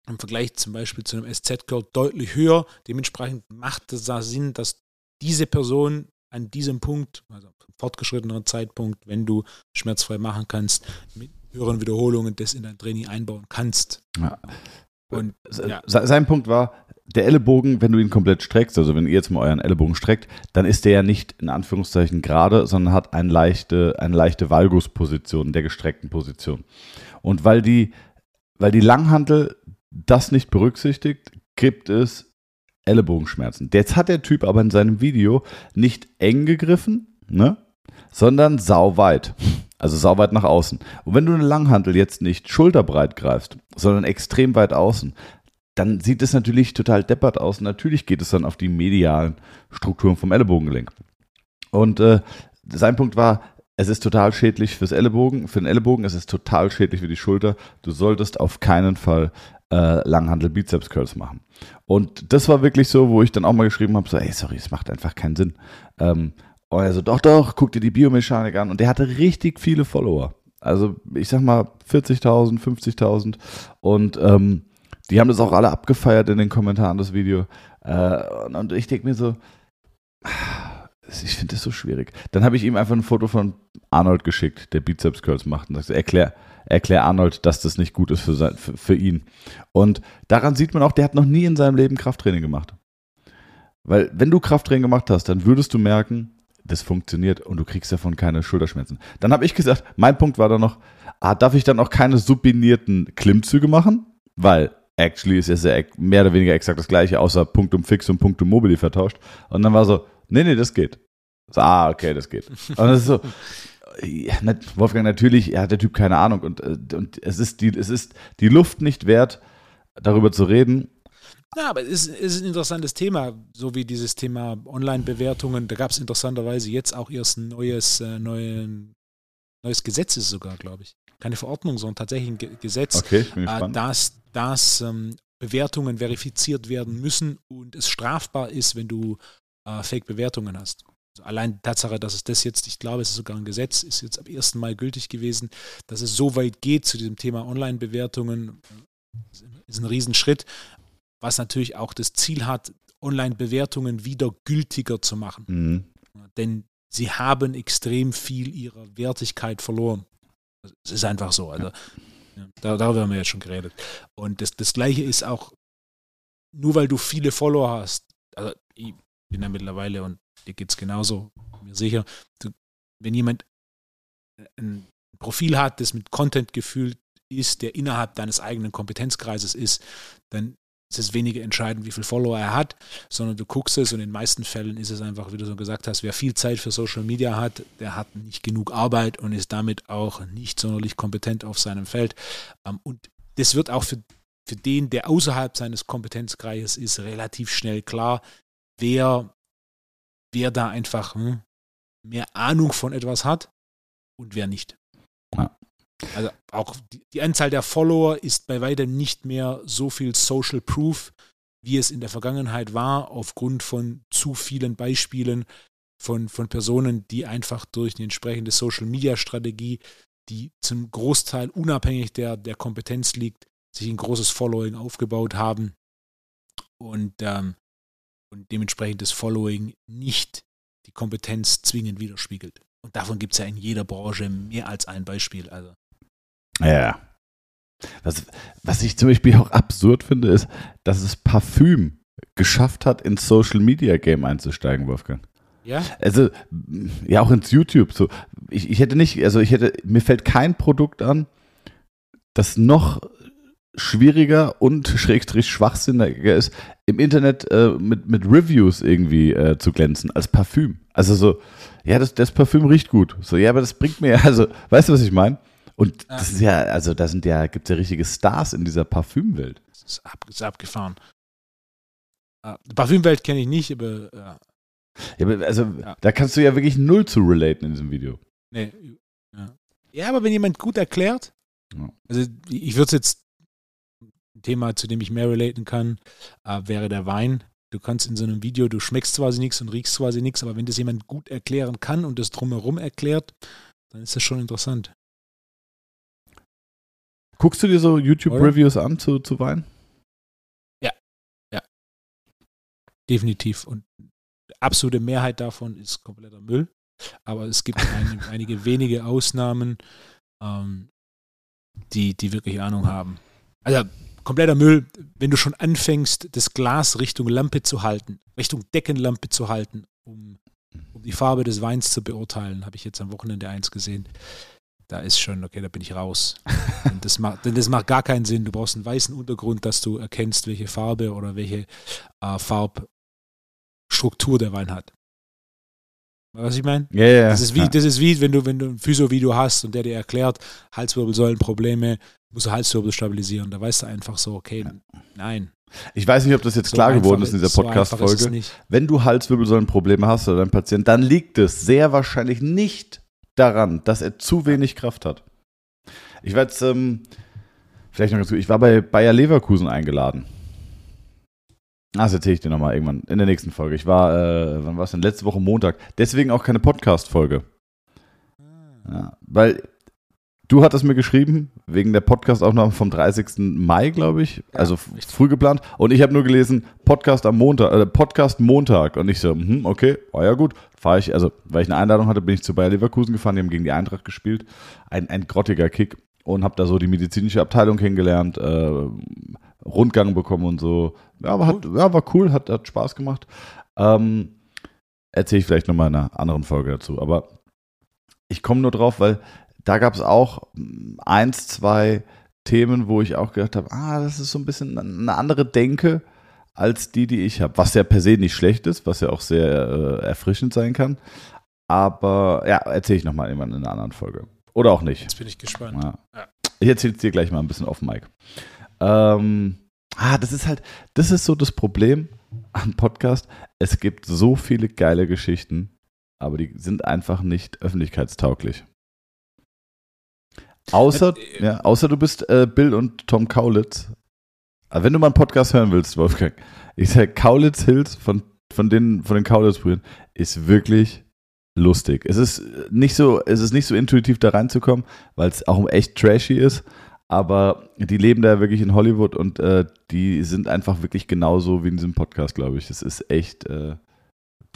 im Vergleich zum Beispiel zu einem SZ-Curl deutlich höher. Dementsprechend macht es da Sinn, dass diese Person an diesem Punkt, also fortgeschrittener Zeitpunkt, wenn du schmerzfrei machen kannst, mit höheren Wiederholungen das in dein Training einbauen kannst. Ja. Und, ja. Sein Punkt war, der Ellenbogen, wenn du ihn komplett streckst, also wenn ihr jetzt mal euren Ellenbogen streckt, dann ist der ja nicht in Anführungszeichen gerade, sondern hat eine leichte, eine leichte Valgusposition, der gestreckten Position. Und weil die, weil die Langhantel das nicht berücksichtigt, gibt es Ellenbogenschmerzen. Jetzt hat der Typ aber in seinem Video nicht eng gegriffen, ne? sondern sauweit. Also sauweit nach außen. Und wenn du eine Langhantel jetzt nicht schulterbreit greifst, sondern extrem weit außen, dann sieht es natürlich total deppert aus. Natürlich geht es dann auf die medialen Strukturen vom Ellenbogengelenk. Und äh, sein Punkt war, es ist total schädlich fürs Ellenbogen, für den Ellenbogen, es ist total schädlich für die Schulter. Du solltest auf keinen Fall äh, Langhandel Bizeps Curls machen. Und das war wirklich so, wo ich dann auch mal geschrieben habe, so, ey, sorry, es macht einfach keinen Sinn. Ähm, und er so, doch, doch, guck dir die Biomechanik an. Und der hatte richtig viele Follower. Also ich sag mal 40.000, 50.000 und ähm, die haben das auch alle abgefeiert in den Kommentaren, das Video. Äh, und ich denke mir so, ich finde das so schwierig. Dann habe ich ihm einfach ein Foto von Arnold geschickt, der Bizeps Curls macht und sagte, erklär, erklär Arnold, dass das nicht gut ist für, sein, für, für ihn. Und daran sieht man auch, der hat noch nie in seinem Leben Krafttraining gemacht. Weil wenn du Krafttraining gemacht hast, dann würdest du merken, das funktioniert und du kriegst davon keine Schulterschmerzen. Dann habe ich gesagt, mein Punkt war dann noch, ah, darf ich dann auch keine subinierten Klimmzüge machen? Weil actually ist ja sehr, mehr oder weniger exakt das gleiche, außer Punktum Fix und Punktum Mobili vertauscht. Und dann war so, nee, nee, das geht. So, ah, okay, das geht. Und das ist so, ja, Wolfgang, natürlich, hat der Typ keine Ahnung und, äh, und es, ist die, es ist die Luft nicht wert, darüber zu reden. Ja, aber es ist, es ist ein interessantes Thema, so wie dieses Thema Online-Bewertungen. Da gab es interessanterweise jetzt auch erst ein neues, äh, neuen, neues Gesetz ist sogar, glaube ich. Keine Verordnung, sondern tatsächlich ein Gesetz, okay, äh, dass, dass ähm, Bewertungen verifiziert werden müssen und es strafbar ist, wenn du äh, Fake-Bewertungen hast. Also allein die Tatsache, dass es das jetzt, ich glaube, es ist sogar ein Gesetz, ist jetzt ab 1. Mai gültig gewesen, dass es so weit geht zu diesem Thema Online-Bewertungen, ist ein Riesenschritt, was natürlich auch das Ziel hat, Online-Bewertungen wieder gültiger zu machen. Mhm. Denn sie haben extrem viel ihrer Wertigkeit verloren. Es ist einfach so. Also, ja, darüber haben wir jetzt schon geredet. Und das, das Gleiche ist auch, nur weil du viele Follower hast, also ich bin ja mittlerweile und dir geht es genauso, mir sicher. Du, wenn jemand ein Profil hat, das mit Content gefüllt ist, der innerhalb deines eigenen Kompetenzkreises ist, dann ist es weniger entscheidend, wie viele Follower er hat, sondern du guckst es und in den meisten Fällen ist es einfach, wie du so gesagt hast, wer viel Zeit für Social Media hat, der hat nicht genug Arbeit und ist damit auch nicht sonderlich kompetent auf seinem Feld. Ähm, und das wird auch für, für den, der außerhalb seines Kompetenzkreises ist, relativ schnell klar, wer wer da einfach hm, mehr Ahnung von etwas hat und wer nicht. Ja. Also auch die, Anzahl der Follower ist bei weitem nicht mehr so viel Social Proof, wie es in der Vergangenheit war, aufgrund von zu vielen Beispielen von, von Personen, die einfach durch eine entsprechende Social Media Strategie, die zum Großteil unabhängig der, der Kompetenz liegt, sich ein großes Following aufgebaut haben. Und ähm, und dementsprechend das Following nicht die Kompetenz zwingend widerspiegelt. Und davon gibt es ja in jeder Branche mehr als ein Beispiel. Also. Ja. Was, was ich zum Beispiel auch absurd finde, ist, dass es Parfüm geschafft hat, ins Social Media Game einzusteigen, Wolfgang. Ja. Also, ja, auch ins YouTube. So. Ich, ich hätte nicht, also ich hätte, mir fällt kein Produkt an, das noch schwieriger und schrägstrich schwachsinniger ist, im Internet äh, mit, mit Reviews irgendwie äh, zu glänzen, als Parfüm. Also so, ja, das, das Parfüm riecht gut. So, ja, aber das bringt mir, also, weißt du, was ich meine? Und das ist ja, also da sind ja, gibt es ja richtige Stars in dieser Parfümwelt. Das ist, ab, ist abgefahren. Uh, Parfümwelt kenne ich nicht, aber ja. ja aber also, ja. da kannst du ja wirklich null zu relaten in diesem Video. Nee. Ja, ja aber wenn jemand gut erklärt, also ich würde es jetzt Thema, zu dem ich mehr relaten kann, äh, wäre der Wein. Du kannst in so einem Video, du schmeckst quasi nichts und riechst quasi nichts, aber wenn das jemand gut erklären kann und das drumherum erklärt, dann ist das schon interessant. Guckst du dir so YouTube-Reviews an zu, zu Wein? Ja, ja. Definitiv. Und absolute Mehrheit davon ist kompletter Müll. Aber es gibt ein, einige wenige Ausnahmen, ähm, die, die wirklich Ahnung haben. Also kompletter Müll, wenn du schon anfängst, das Glas Richtung Lampe zu halten, Richtung Deckenlampe zu halten, um, um die Farbe des Weins zu beurteilen, habe ich jetzt am Wochenende eins gesehen. Da ist schon, okay, da bin ich raus. denn, das macht, denn das macht gar keinen Sinn. Du brauchst einen weißen Untergrund, dass du erkennst, welche Farbe oder welche äh, Farbstruktur der Wein hat. Was ich meine? Ja, ja. Das ist wie, das ist wie, wenn du, wenn du ein Physio-Video hast und der dir erklärt, Halswirbelsäulenprobleme, musst du Halswirbel stabilisieren. Da weißt du einfach so, okay, nein. Ich weiß nicht, ob das jetzt so klar geworden ist in dieser so Podcast-Folge. Wenn du Halswirbelsäulenprobleme hast oder dein Patient, dann liegt es sehr wahrscheinlich nicht daran, dass er zu wenig Kraft hat. Ich war jetzt, ähm, vielleicht noch ganz gut, ich war bei Bayer Leverkusen eingeladen. Das erzähle ich dir nochmal irgendwann in der nächsten Folge. Ich war, äh, wann war es denn? Letzte Woche Montag. Deswegen auch keine Podcast-Folge. Ah. Ja, weil du hattest mir geschrieben, wegen der Podcastaufnahme vom 30. Mai, glaube ich, Ja, also richtig. früh geplant. Und ich habe nur gelesen, Podcast am Montag, äh, Podcast Montag. Und ich so, hm, okay, war ja gut. Fahre ich, also, weil ich eine Einladung hatte, bin ich zu Bayer Leverkusen gefahren, die haben gegen die Eintracht gespielt. Ein, ein grottiger Kick. Und habe da so die medizinische Abteilung kennengelernt, äh, Rundgang bekommen und so. Ja, aber hat, ja, war cool, hat, hat Spaß gemacht. Ähm, Erzähle ich vielleicht nochmal in einer anderen Folge dazu. Aber ich komme nur drauf, weil da gab es auch mm, eins, zwei Themen, wo ich auch gedacht habe, ah, das ist so ein bisschen eine andere Denke als die, die ich habe. Was ja per se nicht schlecht ist, was ja auch sehr äh, erfrischend sein kann. Aber ja, erzähle ich nochmal irgendwann in einer anderen Folge. Oder auch nicht. Jetzt bin ich gespannt. Ja. Ja. Ich erzähle es dir gleich mal ein bisschen auf Mike. Ähm, ah, das ist halt, das ist so das Problem am Podcast. Es gibt so viele geile Geschichten, aber die sind einfach nicht öffentlichkeitstauglich. Außer, Äh, ja, außer du bist äh, Bill und Tom Kaulitz. Aber wenn du mal einen Podcast hören willst, Wolfgang, ich sage, Kaulitz Hills von, von den, von den Kaulitz-Brüdern ist wirklich lustig. Es ist nicht so, es ist nicht so intuitiv da reinzukommen, weil es auch echt trashy ist. Aber die leben da wirklich in Hollywood und äh, die sind einfach wirklich genauso wie in diesem Podcast, glaube ich. Es ist echt, äh,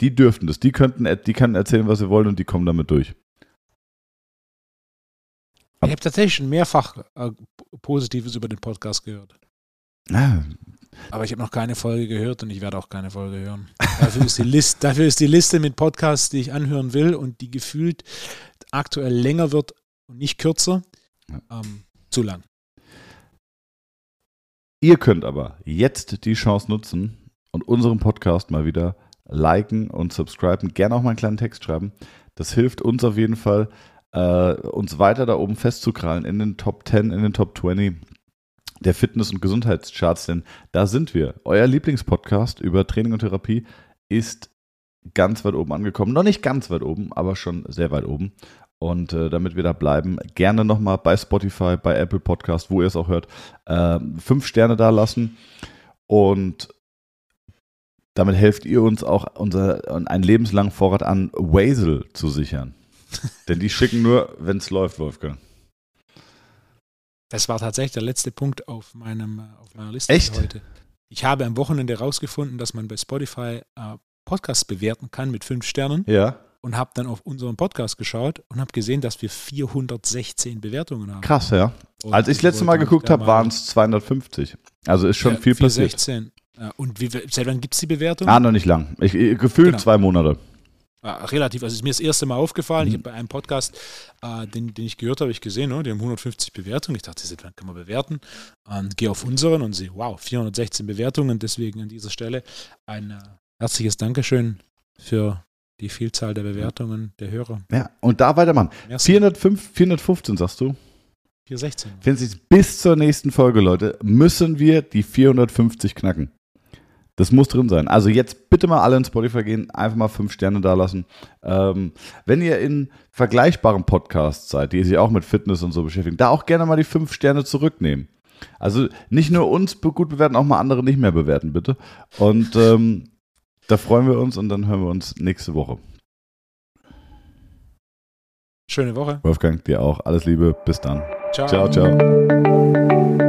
die dürften das. Die könnten, die können erzählen, was sie wollen und die kommen damit durch. Ich habe tatsächlich schon mehrfach äh, Positives über den Podcast gehört. Ah, Aber ich habe noch keine Folge gehört und ich werde auch keine Folge hören. Dafür ist, die List, dafür ist die Liste mit Podcasts, die ich anhören will und die gefühlt aktuell länger wird und nicht kürzer, ähm, zu lang. Ihr könnt aber jetzt die Chance nutzen und unseren Podcast mal wieder liken und subscriben. Gerne auch mal einen kleinen Text schreiben. Das hilft uns auf jeden Fall, äh, uns weiter da oben festzukrallen in den Top 10, in den Top 20 der Fitness- und Gesundheitscharts. Denn da sind wir. Euer Lieblingspodcast über Training und Therapie ist ganz weit oben angekommen. Noch nicht ganz weit oben, aber schon sehr weit oben. Und äh, damit wir da bleiben, gerne nochmal bei Spotify, bei Apple Podcast, wo ihr es auch hört, äh, fünf Sterne da lassen. Und damit helft ihr uns auch, unser, einen lebenslangen Vorrat an Wasel zu sichern. Denn die schicken nur, wenn es läuft, Wolfgang. Das war tatsächlich der letzte Punkt auf, meinem, äh, auf meiner Liste Echt? heute. Ich habe am Wochenende herausgefunden, dass man bei Spotify äh, Podcasts bewerten kann mit fünf Sternen Ja, und habe dann auf unseren Podcast geschaut und habe gesehen, dass wir 416 Bewertungen haben. krass, ja. Und Als ich das letzte Mal geguckt habe, waren es 250. Also ist schon Ja, viel passiert. 416. Ja, und wie, seit wann gibt es die Bewertung? Ah, noch nicht lang. Ich, ich, gefühlt Genau. zwei Monate. Ah, relativ. Also ist mir das erste Mal aufgefallen. Ich Mhm. habe bei einem Podcast, äh, den, den ich gehört habe, ich gesehen, ne, die haben 150 Bewertungen. Ich dachte, wann kann man bewerten? Und gehe auf unseren und sehe, wow, 416 Bewertungen. Deswegen an dieser Stelle ein äh, herzliches Dankeschön für die Vielzahl der Bewertungen der Hörer. Ja, und da weitermachen. Merci. 405, 415, sagst du? 416. 40, bis zur nächsten Folge, Leute, müssen wir die 450 knacken. Das muss drin sein. Also jetzt bitte mal alle in Spotify gehen, einfach mal fünf Sterne da lassen. Ähm, wenn ihr in vergleichbaren Podcasts seid, die sich auch mit Fitness und so beschäftigen, da auch gerne mal die fünf Sterne zurücknehmen. Also nicht nur uns gut bewerten, auch mal andere nicht mehr bewerten, bitte. Und ähm, da freuen wir uns und dann hören wir uns nächste Woche. Schöne Woche. Wolfgang, dir auch. Alles Liebe. Bis dann. Ciao. Ciao, ciao.